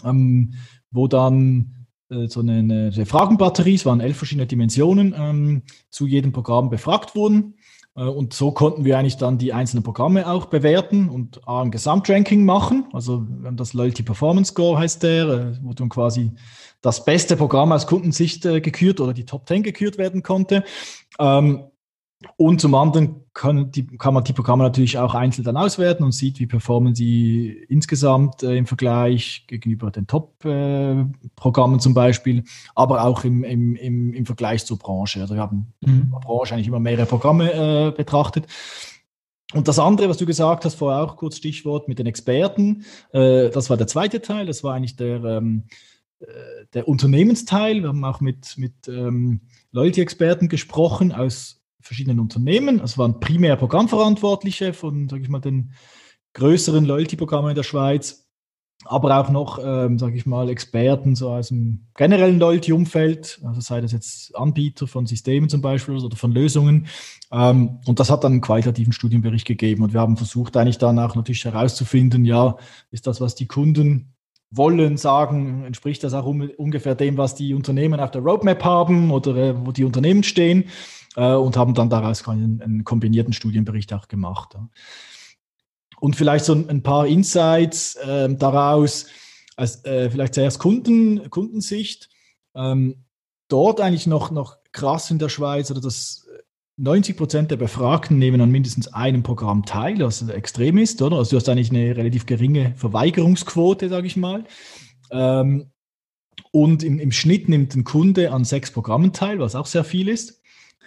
ähm, wo dann so eine, eine, Fragenbatterie, es waren elf verschiedene Dimensionen, ähm, zu jedem Programm befragt wurden. Äh, und so konnten wir eigentlich dann die einzelnen Programme auch bewerten und ein Gesamtranking machen. Also wir haben das Loyalty Performance Score heißt der, äh, wo dann quasi das beste Programm aus Kundensicht äh, gekürt oder die Top 10 gekürt werden konnte. Ähm, und zum anderen kann, die, kann man die Programme natürlich auch einzeln dann auswerten und sieht, wie performen sie insgesamt äh, im Vergleich gegenüber den Top-Programmen äh, zum Beispiel, aber auch im, im, im, im Vergleich zur Branche. Also wir haben mhm. in der Branche eigentlich immer mehrere Programme äh, betrachtet. Und das andere, was du gesagt hast, vorher auch kurz Stichwort mit den Experten, äh, das war der zweite Teil, das war eigentlich der, ähm, äh, der Unternehmensteil. Wir haben auch mit, mit ähm, Loyalty-Experten gesprochen aus verschiedenen Unternehmen. Es waren primär Programmverantwortliche von, sage ich mal, den größeren Loyalty-Programmen in der Schweiz, aber auch noch, ähm, sage ich mal, Experten so aus dem generellen Loyalty-Umfeld, also sei das jetzt Anbieter von Systemen zum Beispiel oder von Lösungen. Ähm, und das hat dann einen qualitativen Studienbericht gegeben. Und wir haben versucht, eigentlich dann auch natürlich herauszufinden, ja, ist das, was die Kunden wollen, sagen, entspricht das auch um, ungefähr dem, was die Unternehmen auf der Roadmap haben oder äh, wo die Unternehmen stehen äh, und haben dann daraus einen, einen, kombinierten Studienbericht auch gemacht. Ja. Und vielleicht so ein, ein paar Insights äh, daraus, als, äh, vielleicht zuerst Kunden, Kundensicht. Ähm, dort eigentlich noch, noch krass in der Schweiz, oder dass 90 Prozent der Befragten nehmen an mindestens einem Programm teil, was extrem ist, oder? Also du hast eigentlich eine relativ geringe Verweigerungsquote, sage ich mal. Ähm, und im, im Schnitt nimmt ein Kunde an sechs Programmen teil, was auch sehr viel ist.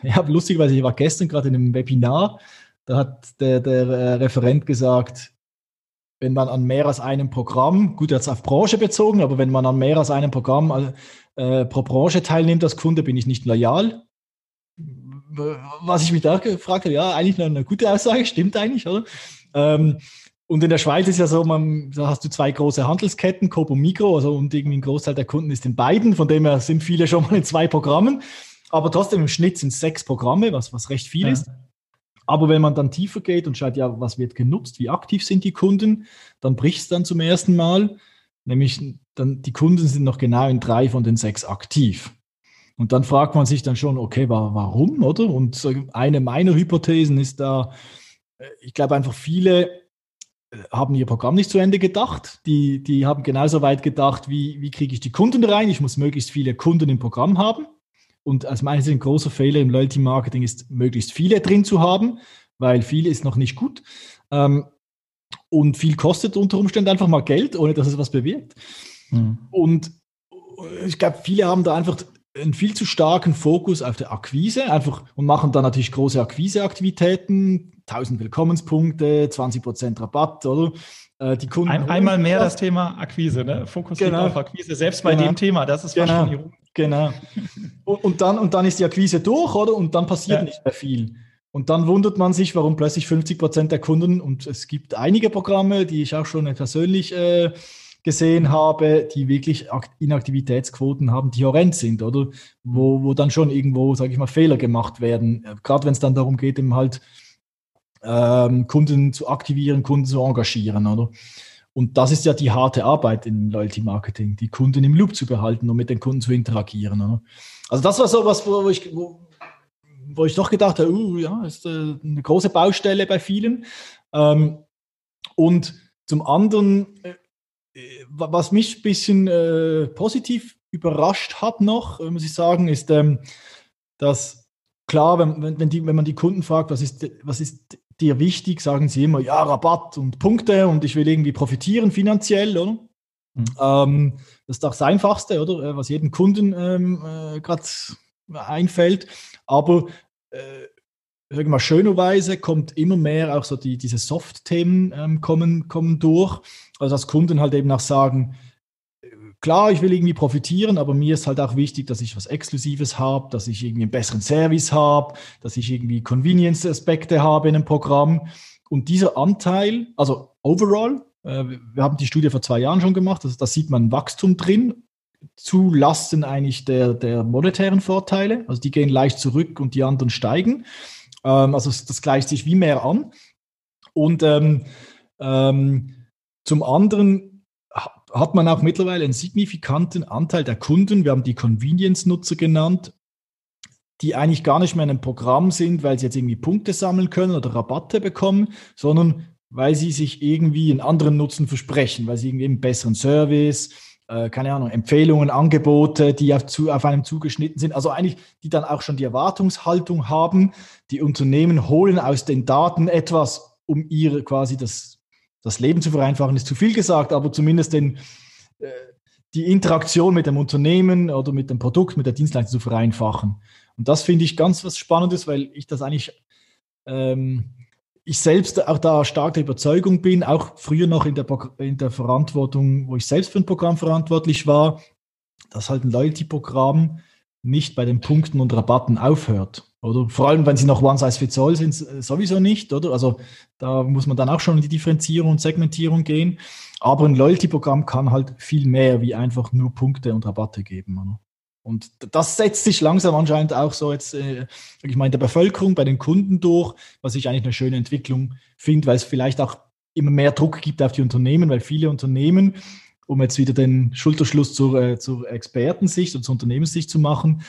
Ja, lustigerweise, ich war gestern gerade in einem Webinar, da hat der, der äh, Referent gesagt, wenn man an mehr als einem Programm, gut jetzt auf Branche bezogen, aber wenn man an mehr als einem Programm äh, pro Branche teilnimmt als Kunde, bin ich nicht loyal. Was ich mich da gefragt habe, ja, eigentlich eine, gute Aussage, stimmt eigentlich, oder? Ähm, und in der Schweiz ist ja so, man, da hast du zwei große Handelsketten, Coop und Migro, also und irgendwie ein Großteil der Kunden ist in beiden, von dem her sind viele schon mal in zwei Programmen. Aber trotzdem im Schnitt sind es sechs Programme, was, was recht viel ja. ist. Aber wenn man dann tiefer geht und schaut, ja, was wird genutzt, wie aktiv sind die Kunden, dann bricht es dann zum ersten Mal. Nämlich, dann, die Kunden sind noch genau in drei von den sechs aktiv. Und dann fragt man sich dann schon, okay, warum, oder? Und eine meiner Hypothesen ist da, äh, ich glaube einfach viele äh, haben ihr Programm nicht zu Ende gedacht. Die, die haben genauso weit gedacht, wie, wie kriege ich die Kunden rein? Ich muss möglichst viele Kunden im Programm haben. Und aus meiner Sicht ein großer Fehler im Loyalty-Marketing ist, möglichst viele drin zu haben, weil viel ist noch nicht gut. Ähm, und viel kostet unter Umständen einfach mal Geld, ohne dass es was bewirkt. Mhm. Und ich glaube, viele haben da einfach einen viel zu starken Fokus auf der Akquise einfach und machen dann natürlich große Akquiseaktivitäten, 1000 Willkommenspunkte, 20% Rabatt, oder? Äh, die Kunden Ein, einmal mehr das Thema Akquise, ne? Fokus genau. auf Akquise, selbst bei genau. dem Thema, das ist genau. fast schon Genau. Und, dann, und dann ist die Akquise durch, oder? Und dann passiert ja. nicht mehr viel. Und dann wundert man sich, warum plötzlich 50 Prozent der Kunden, und es gibt einige Programme, die ich auch schon persönlich äh, gesehen habe, die wirklich Inaktivitätsquoten haben, die horrend sind, oder? Wo, wo dann schon irgendwo, sage ich mal, Fehler gemacht werden. Gerade wenn es dann darum geht, eben halt ähm, Kunden zu aktivieren, Kunden zu engagieren, oder? Und das ist ja die harte Arbeit im Loyalty Marketing, die Kunden im Loop zu behalten und mit den Kunden zu interagieren. Oder? Also das war so was, wo ich, wo, wo ich doch gedacht habe, uh, ja, ist äh, eine große Baustelle bei vielen. Ähm, und zum anderen, äh, was mich ein bisschen äh, positiv überrascht hat noch, muss ich sagen, ist, ähm, dass klar, wenn, wenn, die, wenn man die Kunden fragt, was ist, was ist dir wichtig? Sagen sie immer, ja, Rabatt und Punkte und ich will irgendwie profitieren finanziell, oder? Mhm. Ähm, das ist doch das Einfachste, oder? Äh, was jedem Kunden ähm, äh, gerade einfällt. Aber äh, sag mal, schönerweise kommt immer mehr auch so die, diese Soft-Themen ähm, kommen, kommen durch. Also dass Kunden halt eben auch sagen, klar, ich will irgendwie profitieren, aber mir ist halt auch wichtig, dass ich was Exklusives habe, dass ich irgendwie einen besseren Service habe, dass ich irgendwie Convenience-Aspekte habe in einem Programm. Und dieser Anteil, also overall, äh, wir haben die Studie vor zwei Jahren schon gemacht, also da sieht man Wachstum drin, zu Lasten eigentlich der, der monetären Vorteile. Also die gehen leicht zurück und die anderen steigen. Ähm, also das gleicht sich wie mehr an. Und ähm, ähm, zum anderen hat man auch mittlerweile einen signifikanten Anteil der Kunden, wir haben die Convenience-Nutzer genannt, die eigentlich gar nicht mehr in einem Programm sind, weil sie jetzt irgendwie Punkte sammeln können oder Rabatte bekommen, sondern weil sie sich irgendwie einen anderen Nutzen versprechen, weil sie irgendwie einen besseren Service, äh, keine Ahnung, Empfehlungen, Angebote, die auf, zu, auf einem zugeschnitten sind. Also eigentlich, die dann auch schon die Erwartungshaltung haben. Die Unternehmen holen aus den Daten etwas, um ihre quasi das, das Leben zu vereinfachen, ist zu viel gesagt, aber zumindest den, äh, die Interaktion mit dem Unternehmen oder mit dem Produkt, mit der Dienstleistung zu vereinfachen. Und das finde ich ganz was Spannendes, weil ich das eigentlich ähm, ich selbst auch da stark der Überzeugung bin, auch früher noch in der, in der Verantwortung, wo ich selbst für ein Programm verantwortlich war, dass halt ein Loyalty-Programm nicht bei den Punkten und Rabatten aufhört. Oder vor allem, wenn sie noch One Size Fits All sind, sowieso nicht, oder? Also da muss man dann auch schon in die Differenzierung und Segmentierung gehen. Aber ein Loyalty-Programm kann halt viel mehr wie einfach nur Punkte und Rabatte geben. Oder? Und das setzt sich langsam anscheinend auch so jetzt, äh, ich meine, der Bevölkerung, bei den Kunden durch, was ich eigentlich eine schöne Entwicklung finde, weil es vielleicht auch immer mehr Druck gibt auf die Unternehmen, weil viele Unternehmen, um jetzt wieder den Schulterschluss zur, äh, zur Expertensicht und zur Unternehmenssicht zu machen,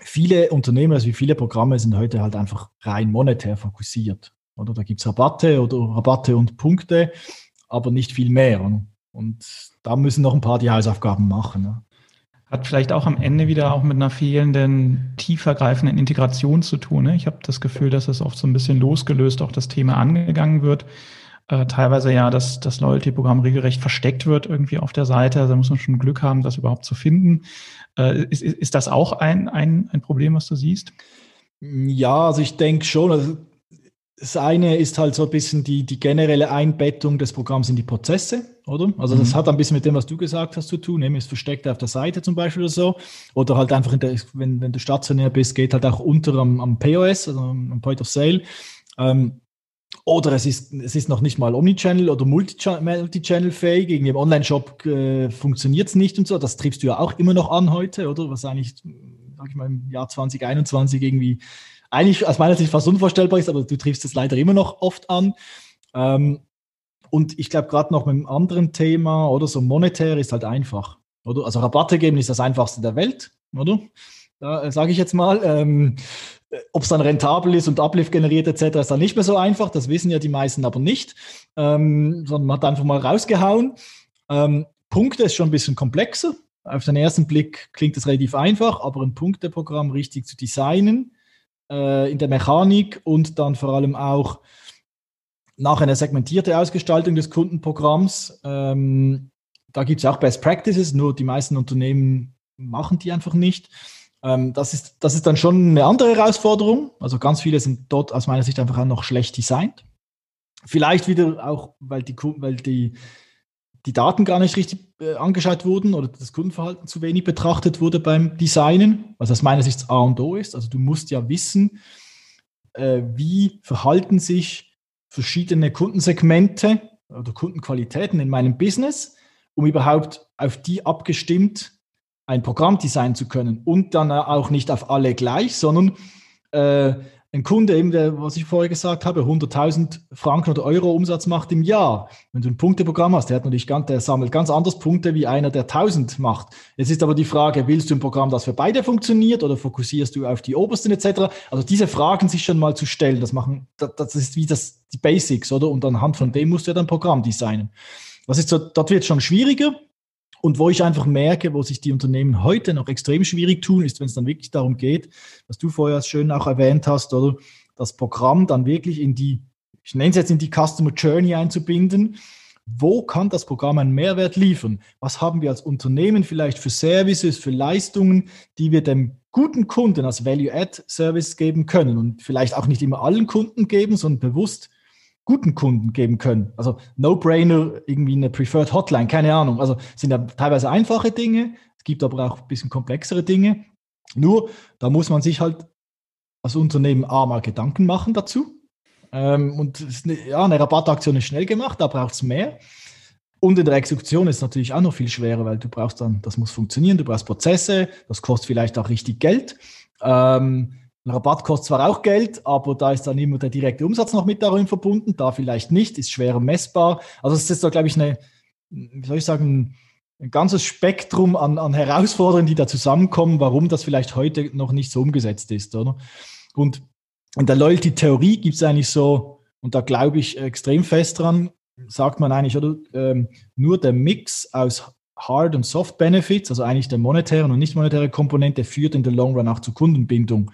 viele Unternehmen, also wie viele Programme sind heute halt einfach rein monetär fokussiert. Oder da gibt es Rabatte oder Rabatte und Punkte, aber nicht viel mehr. Und da müssen noch ein paar die Hausaufgaben machen. Ja. Hat vielleicht auch am Ende wieder auch mit einer fehlenden, tiefergreifenden Integration zu tun. Ne? Ich habe das Gefühl, dass es oft so ein bisschen losgelöst auch das Thema angegangen wird. Äh, teilweise ja, dass das Loyalty-Programm regelrecht versteckt wird irgendwie auf der Seite. Also da muss man schon Glück haben, das überhaupt zu finden. Äh, ist, ist das auch ein, ein, ein Problem, was du siehst? Ja, also ich denke schon. Also das eine ist halt so ein bisschen die, die generelle Einbettung des Programms in die Prozesse, oder? Also das mhm. hat ein bisschen mit dem, was du gesagt hast, zu tun. Nämlich es versteckt auf der Seite zum Beispiel oder so. Oder halt einfach, der, wenn, wenn du stationär bist, geht halt auch unter am, am POS, also am Point of Sale. Ähm, oder es ist, es ist noch nicht mal Omnichannel oder Multichannel-fähig. Irgendwie im Online-Shop äh, funktioniert es nicht und so. Das triebst du ja auch immer noch an heute, oder? Was eigentlich, sag ich mal, im Jahr 2021 irgendwie eigentlich aus meiner Sicht fast unvorstellbar ist, aber du triffst es leider immer noch oft an. Ähm, und ich glaube, gerade noch mit einem anderen Thema oder so monetär ist halt einfach. Oder? Also Rabatte geben ist das einfachste der Welt, oder? Da äh, sage ich jetzt mal. Ähm, ob es dann rentabel ist und Uplift generiert etc., ist dann nicht mehr so einfach. Das wissen ja die meisten aber nicht, ähm, sondern man hat einfach mal rausgehauen. Ähm, Punkte ist schon ein bisschen komplexer. Auf den ersten Blick klingt es relativ einfach, aber ein Punkteprogramm richtig zu designen, äh, in der Mechanik und dann vor allem auch nach einer segmentierten Ausgestaltung des Kundenprogramms. Ähm, da gibt es auch Best Practices, nur die meisten Unternehmen machen die einfach nicht. Ähm, das, ist, das ist dann schon eine andere Herausforderung. Also ganz viele sind dort aus meiner Sicht einfach auch noch schlecht designt. Vielleicht wieder auch, weil die, weil die die Daten gar nicht richtig äh, angeschaut wurden oder das Kundenverhalten zu wenig betrachtet wurde beim Designen, was aus meiner Sicht A und O ist. Also du musst ja wissen, äh, wie verhalten sich verschiedene Kundensegmente oder Kundenqualitäten in meinem Business, um überhaupt auf die abgestimmt ein Programm designen zu können und dann auch nicht auf alle gleich, sondern äh, ein Kunde, eben der, was ich vorher gesagt habe, 100.000 Franken oder Euro Umsatz macht im Jahr. Wenn du ein Punkteprogramm hast, der hat natürlich ganz, der sammelt ganz anders Punkte wie einer, der 1000 macht. Jetzt ist aber die Frage, willst du ein Programm, das für beide funktioniert oder fokussierst du auf die Obersten etc.? Also diese Fragen sich schon mal zu stellen, das machen, das, das ist wie das, die Basics, oder? Und anhand von dem musst du ja dann Programm designen. Das ist so, dort wird schon schwieriger. Und wo ich einfach merke, wo sich die Unternehmen heute noch extrem schwierig tun, ist, wenn es dann wirklich darum geht, was du vorher schön auch erwähnt hast, oder das Programm dann wirklich in die, ich nenne es jetzt in die Customer Journey einzubinden. Wo kann das Programm einen Mehrwert liefern? Was haben wir als Unternehmen vielleicht für Services, für Leistungen, die wir dem guten Kunden als Value-Add-Service geben können und vielleicht auch nicht immer allen Kunden geben, sondern bewusst guten Kunden geben können. Also No-Brainer, irgendwie eine Preferred Hotline, keine Ahnung. Also sind ja teilweise einfache Dinge, es gibt aber auch ein bisschen komplexere Dinge. Nur, da muss man sich halt als Unternehmen A mal Gedanken machen dazu. Ähm, und eine, ja, eine Rabattaktion ist schnell gemacht, da braucht es mehr. Und in der Exekution ist es natürlich auch noch viel schwerer, weil du brauchst dann, das muss funktionieren, du brauchst Prozesse, das kostet vielleicht auch richtig Geld. Ähm, ein Rabatt kostet zwar auch Geld, aber da ist dann immer der direkte Umsatz noch mit darin verbunden, da vielleicht nicht, ist schwerer messbar. Also es ist da, glaube ich, eine, wie soll ich sagen, ein ganzes Spektrum an, an Herausforderungen, die da zusammenkommen, warum das vielleicht heute noch nicht so umgesetzt ist, oder? Und in der Loyalty-Theorie gibt es eigentlich so, und da glaube ich extrem fest dran, sagt man eigentlich, oder? Ähm, nur der Mix aus Hard- und Soft-Benefits, also eigentlich der monetären und nicht monetären Komponente, führt in der Long Run auch zur Kundenbindung.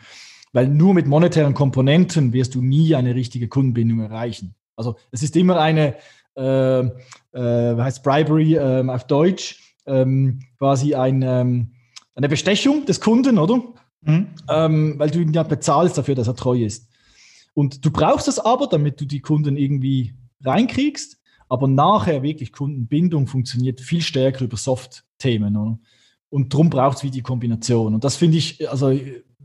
Weil nur mit monetären Komponenten wirst du nie eine richtige Kundenbindung erreichen. Also es ist immer eine, äh, äh, heißt Bribery äh, auf Deutsch, ähm, quasi ein, ähm, eine Bestechung des Kunden, oder? Mhm. Ähm, weil du ihn ja bezahlst dafür, dass er treu ist. Und du brauchst das aber, damit du die Kunden irgendwie reinkriegst. Aber nachher wirklich Kundenbindung funktioniert viel stärker über Soft-Themen. Und darum braucht es wie die Kombination. Und das finde ich, also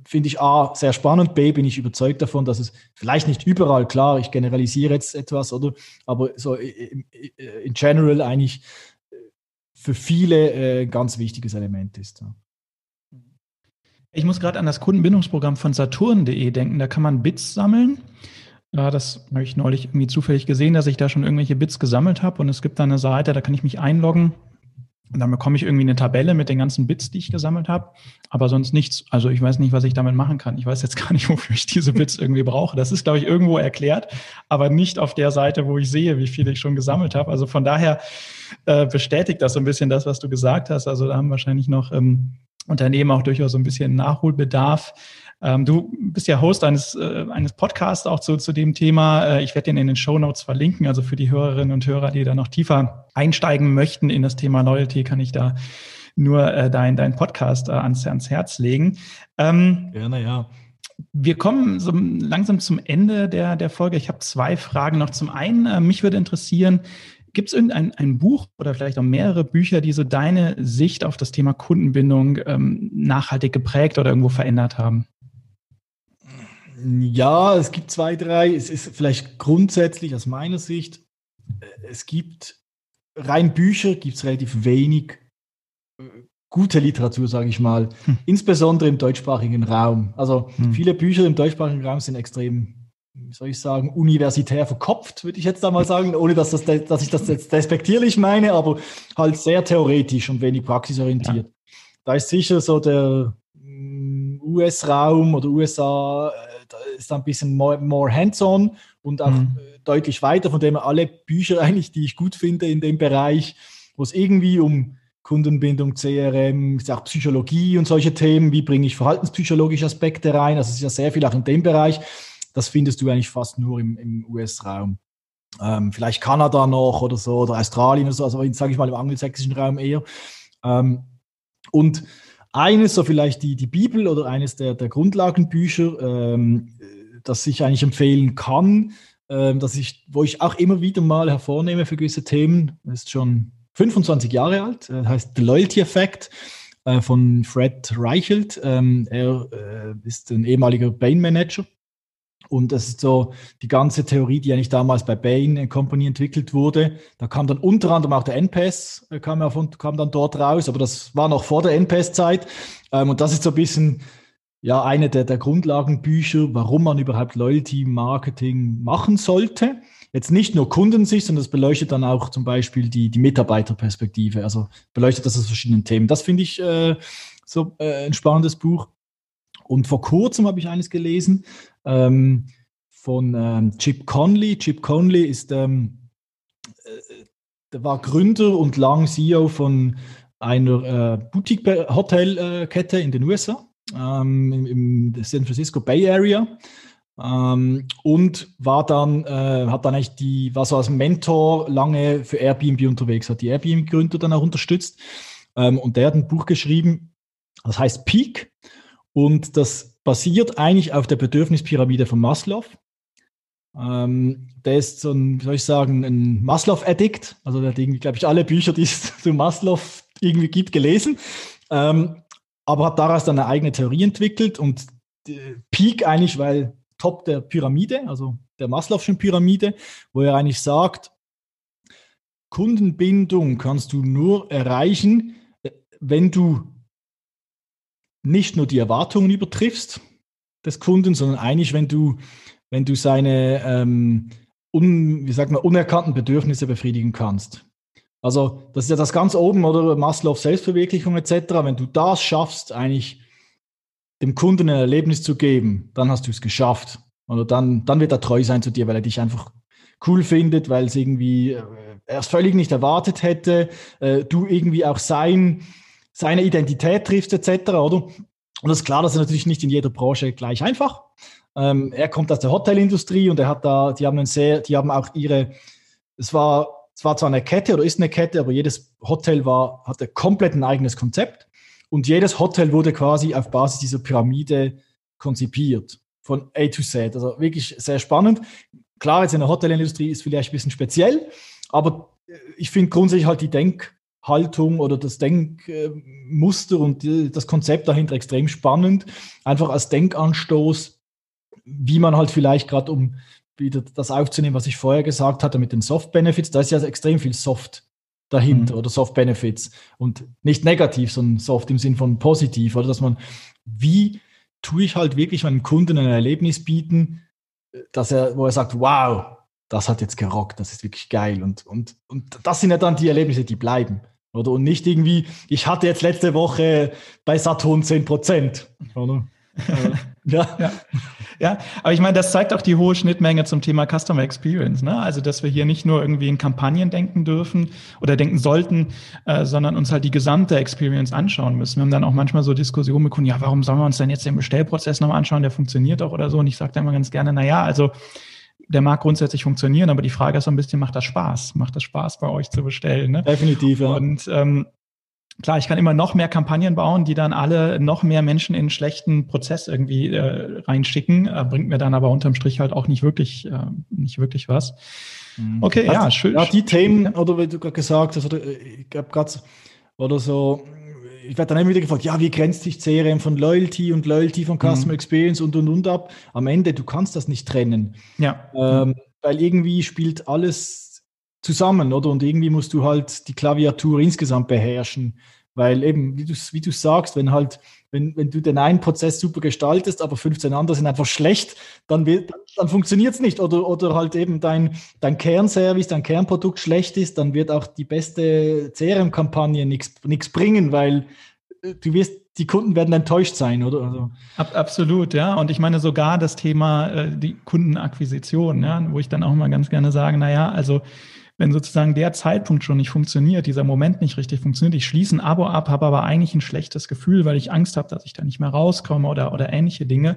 finde ich A, sehr spannend, B, bin ich überzeugt davon, dass es vielleicht nicht überall, klar, ich generalisiere jetzt etwas, oder, aber so in, in general eigentlich für viele ein äh, ganz wichtiges Element ist. Ich muss gerade an das Kundenbindungsprogramm von Saturn.de denken. Da kann man Bits sammeln. Das habe ich neulich irgendwie zufällig gesehen, dass ich da schon irgendwelche Bits gesammelt habe. Und es gibt da eine Seite, da kann ich mich einloggen. Und dann bekomme ich irgendwie eine Tabelle mit den ganzen Bits, die ich gesammelt habe. Aber sonst nichts. Also ich weiß nicht, was ich damit machen kann. Ich weiß jetzt gar nicht, wofür ich diese Bits irgendwie brauche. Das ist, glaube ich, irgendwo erklärt, aber nicht auf der Seite, wo ich sehe, wie viele ich schon gesammelt habe. Also von daher äh, bestätigt das so ein bisschen das, was du gesagt hast. Also da haben wahrscheinlich noch ähm, Unternehmen auch durchaus so ein bisschen Nachholbedarf. Ähm, du bist ja Host eines, äh, eines Podcasts auch zu, zu dem Thema. Äh, ich werde den in den Show Notes verlinken. Also für die Hörerinnen und Hörer, die da noch tiefer einsteigen möchten in das Thema Loyalty, kann ich da nur äh, dein, dein Podcast äh, ans, ans Herz legen. Ähm, Gerne, ja. Wir kommen so langsam zum Ende der, der Folge. Ich habe zwei Fragen noch. Zum einen, äh, mich würde interessieren, Gibt es irgendein ein Buch oder vielleicht auch mehrere Bücher, die so deine Sicht auf das Thema Kundenbindung ähm, nachhaltig geprägt oder irgendwo verändert haben? Ja, es gibt zwei, drei. Es ist vielleicht grundsätzlich aus meiner Sicht, äh, es gibt rein Bücher, gibt es relativ wenig äh, gute Literatur, sage ich mal, hm. insbesondere im deutschsprachigen Raum. Also hm. viele Bücher im deutschsprachigen Raum sind extrem wie soll ich sagen, universitär verkopft, würde ich jetzt da mal sagen, ohne dass, das, dass ich das jetzt despektierlich meine, aber halt sehr theoretisch und wenig praxisorientiert. Ja. Da ist sicher so der mm, US-Raum oder USA, äh, ist ein bisschen more, more hands-on und auch mhm. Äh, deutlich weiter, von dem alle Bücher eigentlich, die ich gut finde in dem Bereich, wo es irgendwie um Kundenbindung, CRM, auch Psychologie und solche Themen, wie bringe ich verhaltenspsychologische Aspekte rein, also es ist ja sehr viel auch in dem Bereich das findest du eigentlich fast nur im, im US-Raum. Ähm, vielleicht Kanada noch oder so oder Australien oder so, also sage ich mal im angelsächsischen Raum eher. Ähm, und eines, so vielleicht die, die Bibel oder eines der, der Grundlagenbücher, ähm, das ich eigentlich empfehlen kann, ähm, dass ich, wo ich auch immer wieder mal hervornehme für gewisse Themen, ist schon 25 Jahre alt, äh, heißt The Loyalty Effect äh, von Fred Reichelt. Ähm, er äh, ist ein ehemaliger Bain-Manager und das ist so die ganze Theorie, die eigentlich damals bei Bain Company entwickelt wurde. Da kam dann unter anderem auch der NPS, äh, kam, kam dann dort raus, aber das war noch vor der NPS-Zeit. Ähm, und das ist so ein bisschen ja eine der, der Grundlagenbücher, warum man überhaupt Loyalty-Marketing machen sollte. Jetzt nicht nur Kundensicht, sondern das beleuchtet dann auch zum Beispiel die, die Mitarbeiterperspektive. Also beleuchtet das aus verschiedenen Themen. Das finde ich äh, so äh, ein spannendes Buch. Und vor kurzem habe ich eines gelesen ähm, von ähm, Chip Conley. Chip Conley ist, ähm, äh, der war Gründer und lang CEO von einer äh, Boutique-Hotelkette in den USA, ähm, im, im, San Francisco Bay Area. Ähm, und war dann, äh, hat dann eigentlich die, war so als Mentor lange für Airbnb unterwegs, hat die Airbnb-Gründer dann auch unterstützt. Ähm, und der hat ein Buch geschrieben, das heißt Peak. Und das basiert eigentlich auf der Bedürfnispyramide von Maslow. Ähm, der ist so ein, wie soll ich sagen, ein Maslow-Addict. Also der hat irgendwie, glaube ich, alle Bücher, die es zu Maslow irgendwie gibt, gelesen. Ähm, aber hat daraus dann eine eigene Theorie entwickelt und Peak eigentlich, weil Top der Pyramide, also der Maslow'schen Pyramide, wo er eigentlich sagt, Kundenbindung kannst du nur erreichen, wenn du nicht nur die Erwartungen übertriffst des Kunden, sondern eigentlich, wenn du, wenn du seine ähm, un, wie sagt man, unerkannten Bedürfnisse befriedigen kannst. Also das ist ja das ganz oben, oder Maslow Selbstverwirklichung etc. Wenn du das schaffst, eigentlich dem Kunden ein Erlebnis zu geben, dann hast du es geschafft. Oder dann, dann wird er treu sein zu dir, weil er dich einfach cool findet, weil es irgendwie äh, er völlig nicht erwartet hätte, äh, du irgendwie auch sein, seine Identität triffst etc. Oder? Und es ist klar, das ist natürlich nicht in jeder Branche gleich einfach. Ähm, er kommt aus der Hotelindustrie und er hat da, die haben einen sehr, die haben auch ihre, es war es war zwar eine Kette oder ist eine Kette, aber jedes Hotel war, hatte komplett ein eigenes Konzept. Und jedes Hotel wurde quasi auf Basis dieser Pyramide konzipiert. Von A to Z. Also wirklich sehr spannend. Klar, jetzt in der Hotelindustrie ist vielleicht ein bisschen speziell, aber ich finde grundsätzlich halt die Denkhaltung oder das Denkmuster und das Konzept dahinter extrem spannend. Einfach als Denkanstoß, wie man halt vielleicht gerade um wieder das aufzunehmen, was ich vorher gesagt hatte mit den Soft Benefits. Da ist ja extrem viel Soft dahinter mhm. oder Soft Benefits und nicht negativ, sondern Soft im Sinn von positiv, oder dass man, wie tue ich halt wirklich meinem Kunden ein Erlebnis bieten, dass er, wo er sagt, wow, das hat jetzt gerockt, das ist wirklich geil und, und, und das sind ja dann die Erlebnisse, die bleiben. Oder? Und nicht irgendwie, ich hatte jetzt letzte Woche bei Saturn 10 Prozent. Oder? ja. ja. Ja, aber ich meine, das zeigt auch die hohe Schnittmenge zum Thema Customer Experience. Ne? Also, dass wir hier nicht nur irgendwie in Kampagnen denken dürfen oder denken sollten, äh, sondern uns halt die gesamte Experience anschauen müssen. Wir haben dann auch manchmal so Diskussionen mit Kunden, ja, warum sollen wir uns denn jetzt den Bestellprozess nochmal anschauen? Der funktioniert doch oder so. Und ich sage da immer ganz gerne, na ja, also der mag grundsätzlich funktionieren, aber die Frage ist so ein bisschen, macht das Spaß? Macht das Spaß bei euch zu bestellen? Ne? Definitiv, ja. Und ähm, Klar, ich kann immer noch mehr Kampagnen bauen, die dann alle noch mehr Menschen in einen schlechten Prozess irgendwie äh, reinschicken, äh, bringt mir dann aber unterm Strich halt auch nicht wirklich, äh, nicht wirklich was. Mhm. Okay, also, ja, schön. Ja, die Themen, oder wie du gerade gesagt hast, oder ich glaube gerade, oder so, ich werde dann immer wieder gefragt, ja, wie grenzt sich CRM von Loyalty und Loyalty von Customer mhm. Experience und und und ab? Am Ende, du kannst das nicht trennen. Ja. Ähm, weil irgendwie spielt alles zusammen, oder? Und irgendwie musst du halt die Klaviatur insgesamt beherrschen. Weil eben, wie du, wie du sagst, wenn halt, wenn, wenn du den einen Prozess super gestaltest, aber 15 andere sind einfach schlecht, dann, wird, dann funktioniert es nicht. Oder, oder halt eben dein, dein Kernservice, dein Kernprodukt schlecht ist, dann wird auch die beste CRM-Kampagne nichts bringen, weil äh, du wirst, die Kunden werden enttäuscht sein, oder? Also. Ab, absolut, ja. Und ich meine sogar das Thema äh, die Kundenakquisition, ja, wo ich dann auch mal ganz gerne sage, naja, also wenn sozusagen der Zeitpunkt schon nicht funktioniert, dieser Moment nicht richtig funktioniert, ich schließe ein Abo ab, habe aber eigentlich ein schlechtes Gefühl, weil ich Angst habe, dass ich da nicht mehr rauskomme oder, oder ähnliche Dinge,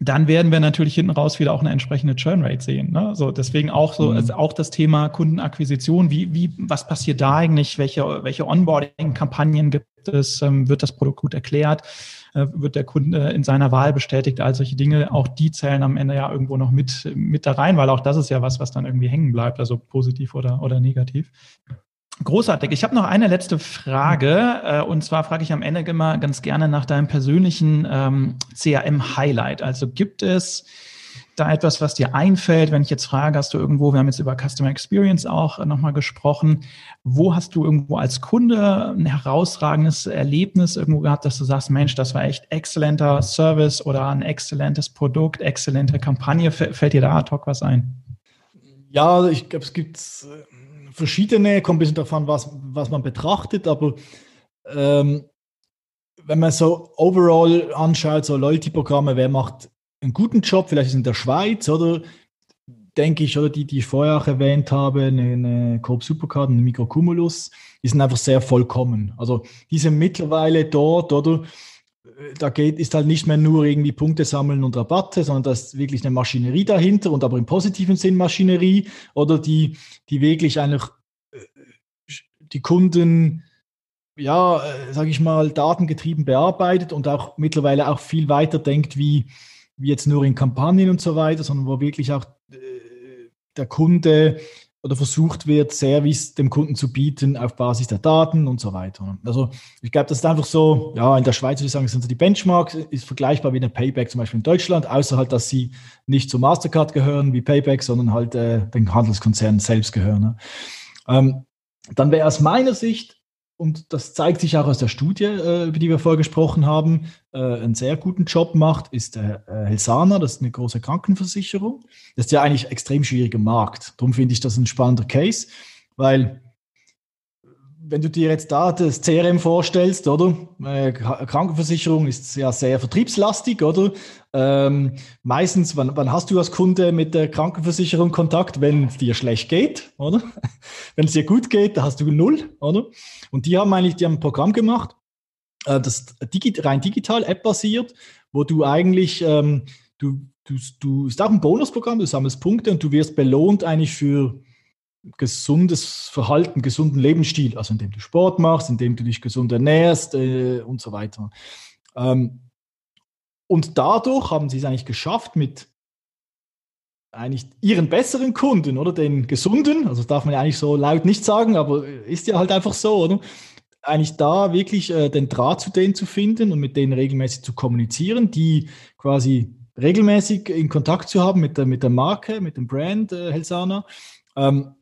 dann werden wir natürlich hinten raus wieder auch eine entsprechende Churn-Rate sehen. Ne? So, deswegen auch so, also auch das Thema Kundenakquisition. Wie, wie, was passiert da eigentlich? Welche, welche Onboarding-Kampagnen gibt es? Ähm, wird das Produkt gut erklärt? Äh, wird der Kunde in seiner Wahl bestätigt? All solche Dinge, auch die zählen am Ende ja irgendwo noch mit, mit da rein, weil auch das ist ja was, was dann irgendwie hängen bleibt, also positiv oder, oder negativ. Großartig. Ich habe noch eine letzte Frage. Äh, und zwar frage ich am Ende immer ganz gerne nach deinem persönlichen ähm, CRM-Highlight. Also gibt es da etwas, was dir einfällt, wenn ich jetzt frage, hast du irgendwo, wir haben jetzt über Customer Experience auch nochmal gesprochen, wo hast du irgendwo als Kunde ein herausragendes Erlebnis irgendwo gehabt, dass du sagst, Mensch, das war echt exzellenter Service oder ein exzellentes Produkt, exzellente Kampagne. Fällt dir da ad hoc was ein? Ja, ich glaube, es gibt äh, verschiedene, kommt ein bisschen davon, was, was man betrachtet, aber ähm, wenn man so overall anschaut, so Loyalty-Programme, wer macht einen guten Job, vielleicht ist in der Schweiz, oder? Denke ich, oder die, die ich vorher auch erwähnt habe, eine, Coop Supercard, eine Microcumulus, die sind einfach sehr vollkommen. Also die sind mittlerweile dort, oder da geht, ist halt nicht mehr nur irgendwie Punkte sammeln und Rabatte, sondern da ist wirklich eine Maschinerie dahinter und aber im positiven Sinn Maschinerie oder die, die wirklich einfach äh, die Kunden, ja, äh, sage ich mal, datengetrieben bearbeitet und auch mittlerweile auch viel weiter denkt, wie, wie jetzt nur in Kampagnen und so weiter, sondern wo wirklich auch äh, der Kunde oder versucht wird, Service dem Kunden zu bieten auf Basis der Daten und so weiter. Also ich glaube, das ist einfach so, ja, in der Schweiz würde ich sagen, sind so die Benchmarks, ist vergleichbar wie eine Payback zum Beispiel in Deutschland, außer halt, dass sie nicht zu Mastercard gehören wie Payback, sondern halt äh, den Handelskonzernen selbst gehören. Ne? Ähm, dann wäre aus meiner Sicht und das zeigt sich auch aus der Studie, äh, über die wir vorher gesprochen haben, äh, einen sehr guten Job macht, ist der äh, Helsana, das ist eine große Krankenversicherung. Das ist ja eigentlich extrem schwieriger Markt. Darum finde ich das ein spannender Case, weil wenn du dir jetzt da das CRM vorstellst, oder? Äh, Krankenversicherung ist ja sehr vertriebslastig, oder? Ähm, meistens, wann, wann, hast du als Kunde mit der Krankenversicherung Kontakt, wenn es dir schlecht geht, oder? wenn es dir gut geht, da hast du null, oder? Und die haben eigentlich, die haben ein Programm gemacht, äh, das digi rein digital, App-basiert, wo du eigentlich, ähm, du, du, du, ist auch ein Bonusprogramm, du sammelst Punkte und du wirst belohnt eigentlich für gesundes Verhalten, gesunden Lebensstil, also indem du Sport machst, indem du dich gesund ernährst äh, und so weiter. Ähm, und dadurch haben sie es eigentlich geschafft, mit eigentlich ihren besseren Kunden oder den gesunden, also darf man ja eigentlich so laut nicht sagen, aber ist ja halt einfach so, oder? Eigentlich da wirklich äh, den Draht zu denen zu finden und mit denen regelmäßig zu kommunizieren, die quasi regelmäßig in Kontakt zu haben mit der, mit der Marke, mit dem Brand äh, Helsana. Ähm,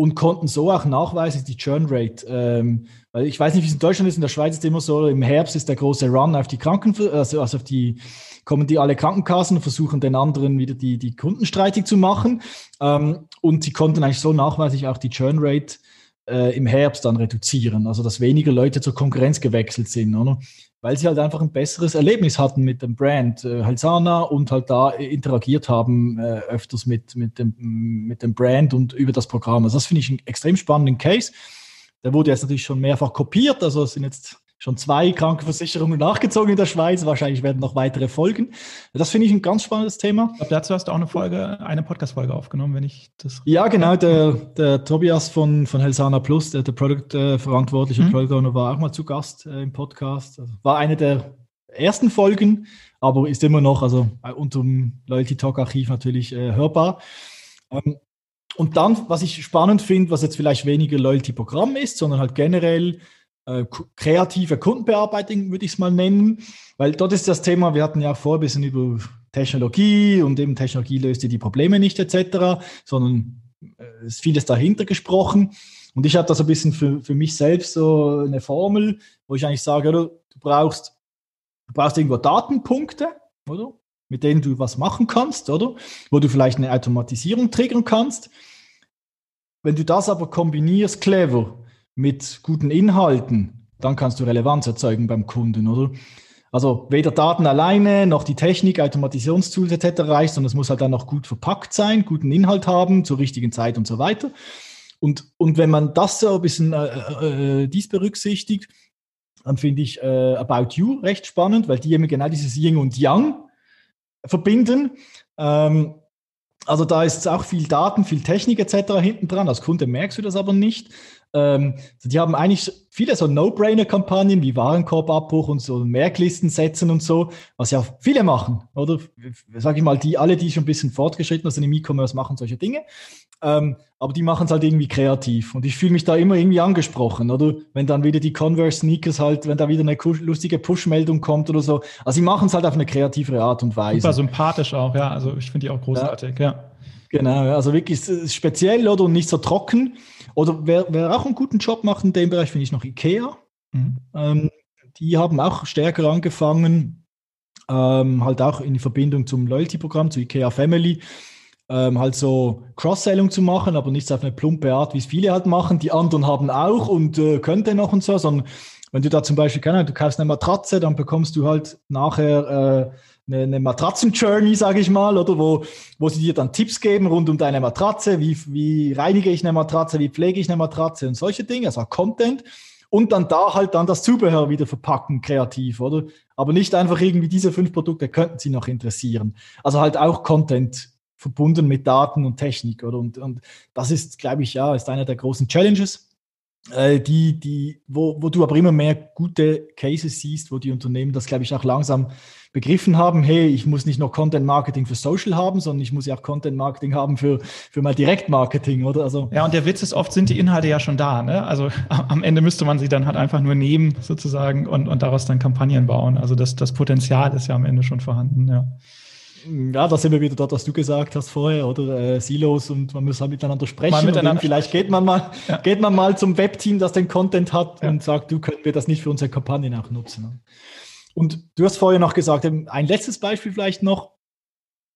und konnten so auch nachweisen, die Churn Rate. Ähm, weil ich weiß nicht, wie es in Deutschland ist, in der Schweiz ist es immer so, im Herbst ist der große Run auf die Kranken, also, also auf die, kommen die alle Krankenkassen und versuchen den anderen wieder die, die Kunden streitig zu machen. Ähm, und sie konnten eigentlich so nachweislich auch die Churn Rate äh, im Herbst dann reduzieren, also dass weniger Leute zur Konkurrenz gewechselt sind, oder? Weil sie halt einfach ein besseres Erlebnis hatten mit dem Brand äh, Halsana und halt da interagiert haben äh, öfters mit, mit, dem, mit dem Brand und über das Programm. Also das finde ich einen extrem spannenden Case. Der wurde jetzt natürlich schon mehrfach kopiert, also es sind jetzt schon zwei Krankenversicherungen nachgezogen in der Schweiz. Wahrscheinlich werden noch weitere folgen. Das finde ich ein ganz spannendes Thema. Ich glaube, dazu hast du auch eine Folge, eine Podcast-Folge aufgenommen, wenn ich das. Ja, genau. Der, der Tobias von, von Helsana Plus, der, der Product-verantwortliche mhm. Product Owner, war auch mal zu Gast äh, im Podcast. Also war eine der ersten Folgen, aber ist immer noch, also äh, unter dem Loyalty Talk Archiv natürlich äh, hörbar. Ähm, und dann, was ich spannend finde, was jetzt vielleicht weniger Loyalty-Programm ist, sondern halt generell äh, kreative Kundenbearbeitung, würde ich es mal nennen, weil dort ist das Thema, wir hatten ja vor ein bisschen über Technologie und eben Technologie löst die Probleme nicht etc., sondern äh, ist vieles dahinter gesprochen. Und ich habe da so ein bisschen für, für mich selbst so eine Formel, wo ich eigentlich sage, oder, du brauchst, du brauchst irgendwo Datenpunkte, oder? Mit denen du was machen kannst, oder? Wo du vielleicht eine Automatisierung triggern kannst. Wenn du das aber kombinierst clever mit guten Inhalten, dann kannst du Relevanz erzeugen beim Kunden, oder? Also weder Daten alleine noch die Technik, Automatisierungstools etc. reicht, sondern es muss halt dann noch gut verpackt sein, guten Inhalt haben, zur richtigen Zeit und so weiter. Und, und wenn man das so ein bisschen äh, äh, dies berücksichtigt, dann finde ich äh, About You recht spannend, weil die eben genau dieses Yin und Yang verbinden. Ähm, also da ist auch viel Daten, viel Technik etc. hinten dran. Als Kunde merkst du das aber nicht. Ähm, die haben eigentlich viele so No-Brainer-Kampagnen wie Warenkorbabbruch und so Merklisten setzen und so, was ja viele machen, oder? Sag ich mal, die alle, die schon ein bisschen fortgeschrittener sind im E-Commerce, machen solche Dinge. Ähm, aber die machen es halt irgendwie kreativ. Und ich fühle mich da immer irgendwie angesprochen, oder? Wenn dann wieder die Converse Sneakers halt, wenn da wieder eine lustige Push-Meldung kommt oder so. Also sie machen es halt auf eine kreativere Art und Weise. Super sympathisch auch, ja. Also ich finde die auch großartig, ja. ja. Genau, also wirklich speziell oder und nicht so trocken. Oder wer, wer auch einen guten Job macht in dem Bereich, finde ich noch Ikea. Mhm. Ähm, die haben auch stärker angefangen, ähm, halt auch in Verbindung zum Loyalty-Programm, zu Ikea Family, ähm, halt so Cross-Selling zu machen, aber nicht auf eine plumpe Art, wie es viele halt machen. Die anderen haben auch und äh, könnte noch und so, sondern wenn du da zum Beispiel, keine Ahnung, du kaufst eine Matratze, dann bekommst du halt nachher äh, eine, eine Matratzen-Journey, sage ich mal, oder wo, wo sie dir dann Tipps geben rund um deine Matratze, wie, wie reinige ich eine Matratze, wie pflege ich eine Matratze und solche Dinge, also Content. Und dann da halt dann das Zubehör wieder verpacken, kreativ, oder? Aber nicht einfach irgendwie diese fünf Produkte könnten sie noch interessieren. Also halt auch Content verbunden mit Daten und Technik, oder? Und, und das ist, glaube ich, ja, ist einer der großen Challenges. Äh, die, die, wo, wo du aber immer mehr gute Cases siehst, wo die Unternehmen das, glaube ich, auch langsam begriffen haben, hey, ich muss nicht nur Content Marketing für Social haben, sondern ich muss ja auch Content Marketing haben für, für mein Direktmarketing, oder? Also ja, und der Witz ist, oft sind die Inhalte ja schon da. Ne? Also am Ende müsste man sie dann halt einfach nur nehmen, sozusagen, und, und daraus dann Kampagnen bauen. Also das, das Potenzial ist ja am Ende schon vorhanden, ja. Ja, da sind wir wieder dort, was du gesagt hast vorher, oder äh, Silos und man muss halt miteinander sprechen. Mal miteinander vielleicht geht man mal, ja. geht man mal zum Webteam, das den Content hat ja. und sagt, du können wir das nicht für unsere Kampagnen auch nutzen. Und du hast vorher noch gesagt, ein letztes Beispiel vielleicht noch.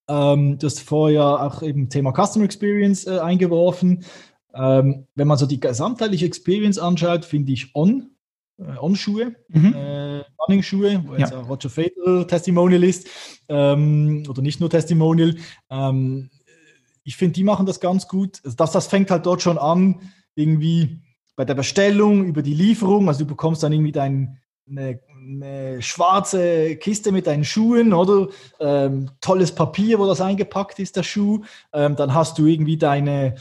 Ähm, du hast vorher auch eben Thema Customer Experience äh, eingeworfen. Ähm, wenn man so die gesamtheitliche Experience anschaut, finde ich On, äh, On-Schuhe, mhm. äh, Running-Schuhe, wo ja. jetzt auch Roger Federer Testimonial ist, ähm, oder nicht nur Testimonial. Ähm, ich finde, die machen das ganz gut. Also das, das fängt halt dort schon an, irgendwie bei der Bestellung, über die Lieferung. Also du bekommst dann irgendwie dein, eine eine schwarze Kiste mit deinen Schuhen, oder? Ähm, tolles Papier, wo das eingepackt ist, der Schuh. Ähm, dann hast du irgendwie deine,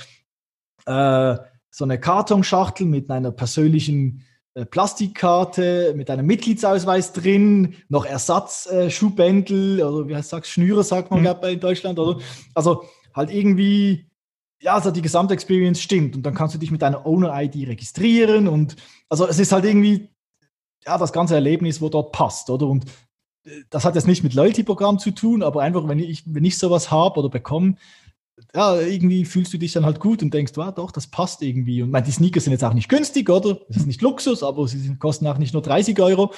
äh, so eine Kartonschachtel mit einer persönlichen Plastikkarte, mit einem Mitgliedsausweis drin, noch Ersatzschuhbändel, äh, oder wie heißt das, Schnüre, sagt man mhm. in Deutschland, oder? Also halt irgendwie ja, also die gesamte Experience stimmt und dann kannst du dich mit deiner Owner-ID registrieren und also es ist halt irgendwie ja, das ganze Erlebnis, wo dort passt, oder? Und äh, das hat jetzt nicht mit Loyalty-Programm zu tun, aber einfach, wenn ich, wenn ich sowas habe oder bekomme, ja, irgendwie fühlst du dich dann halt gut und denkst, wow, doch, das passt irgendwie. Und meine, die Sneakers sind jetzt auch nicht günstig, oder? Das ist nicht Luxus, aber sie kosten auch nicht nur 30 Euro.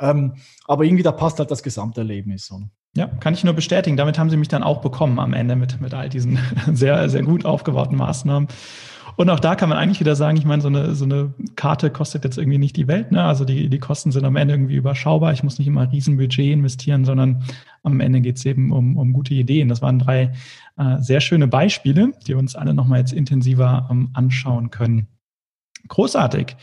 Ähm, aber irgendwie, da passt halt das Gesamterlebnis. Oder? Ja, kann ich nur bestätigen. Damit haben sie mich dann auch bekommen am Ende mit, mit all diesen sehr, sehr gut aufgebauten Maßnahmen. Und auch da kann man eigentlich wieder sagen, ich meine, so eine, so eine Karte kostet jetzt irgendwie nicht die Welt. Ne? Also die, die Kosten sind am Ende irgendwie überschaubar. Ich muss nicht immer ein Riesenbudget investieren, sondern am Ende geht es eben um, um gute Ideen. Das waren drei äh, sehr schöne Beispiele, die wir uns alle nochmal jetzt intensiver ähm, anschauen können. Großartig.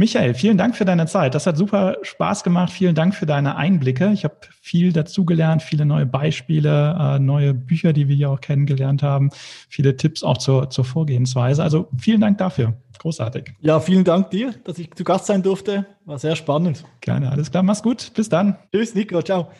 Michael, vielen Dank für deine Zeit. Das hat super Spaß gemacht. Vielen Dank für deine Einblicke. Ich habe viel dazugelernt, viele neue Beispiele, äh, neue Bücher, die wir hier auch kennengelernt haben, viele Tipps auch zur, zur Vorgehensweise. Also vielen Dank dafür. Großartig. Ja, vielen Dank dir, dass ich zu Gast sein durfte. War sehr spannend. Gerne, alles klar. Mach's gut. Bis dann. Tschüss, Nico. Ciao.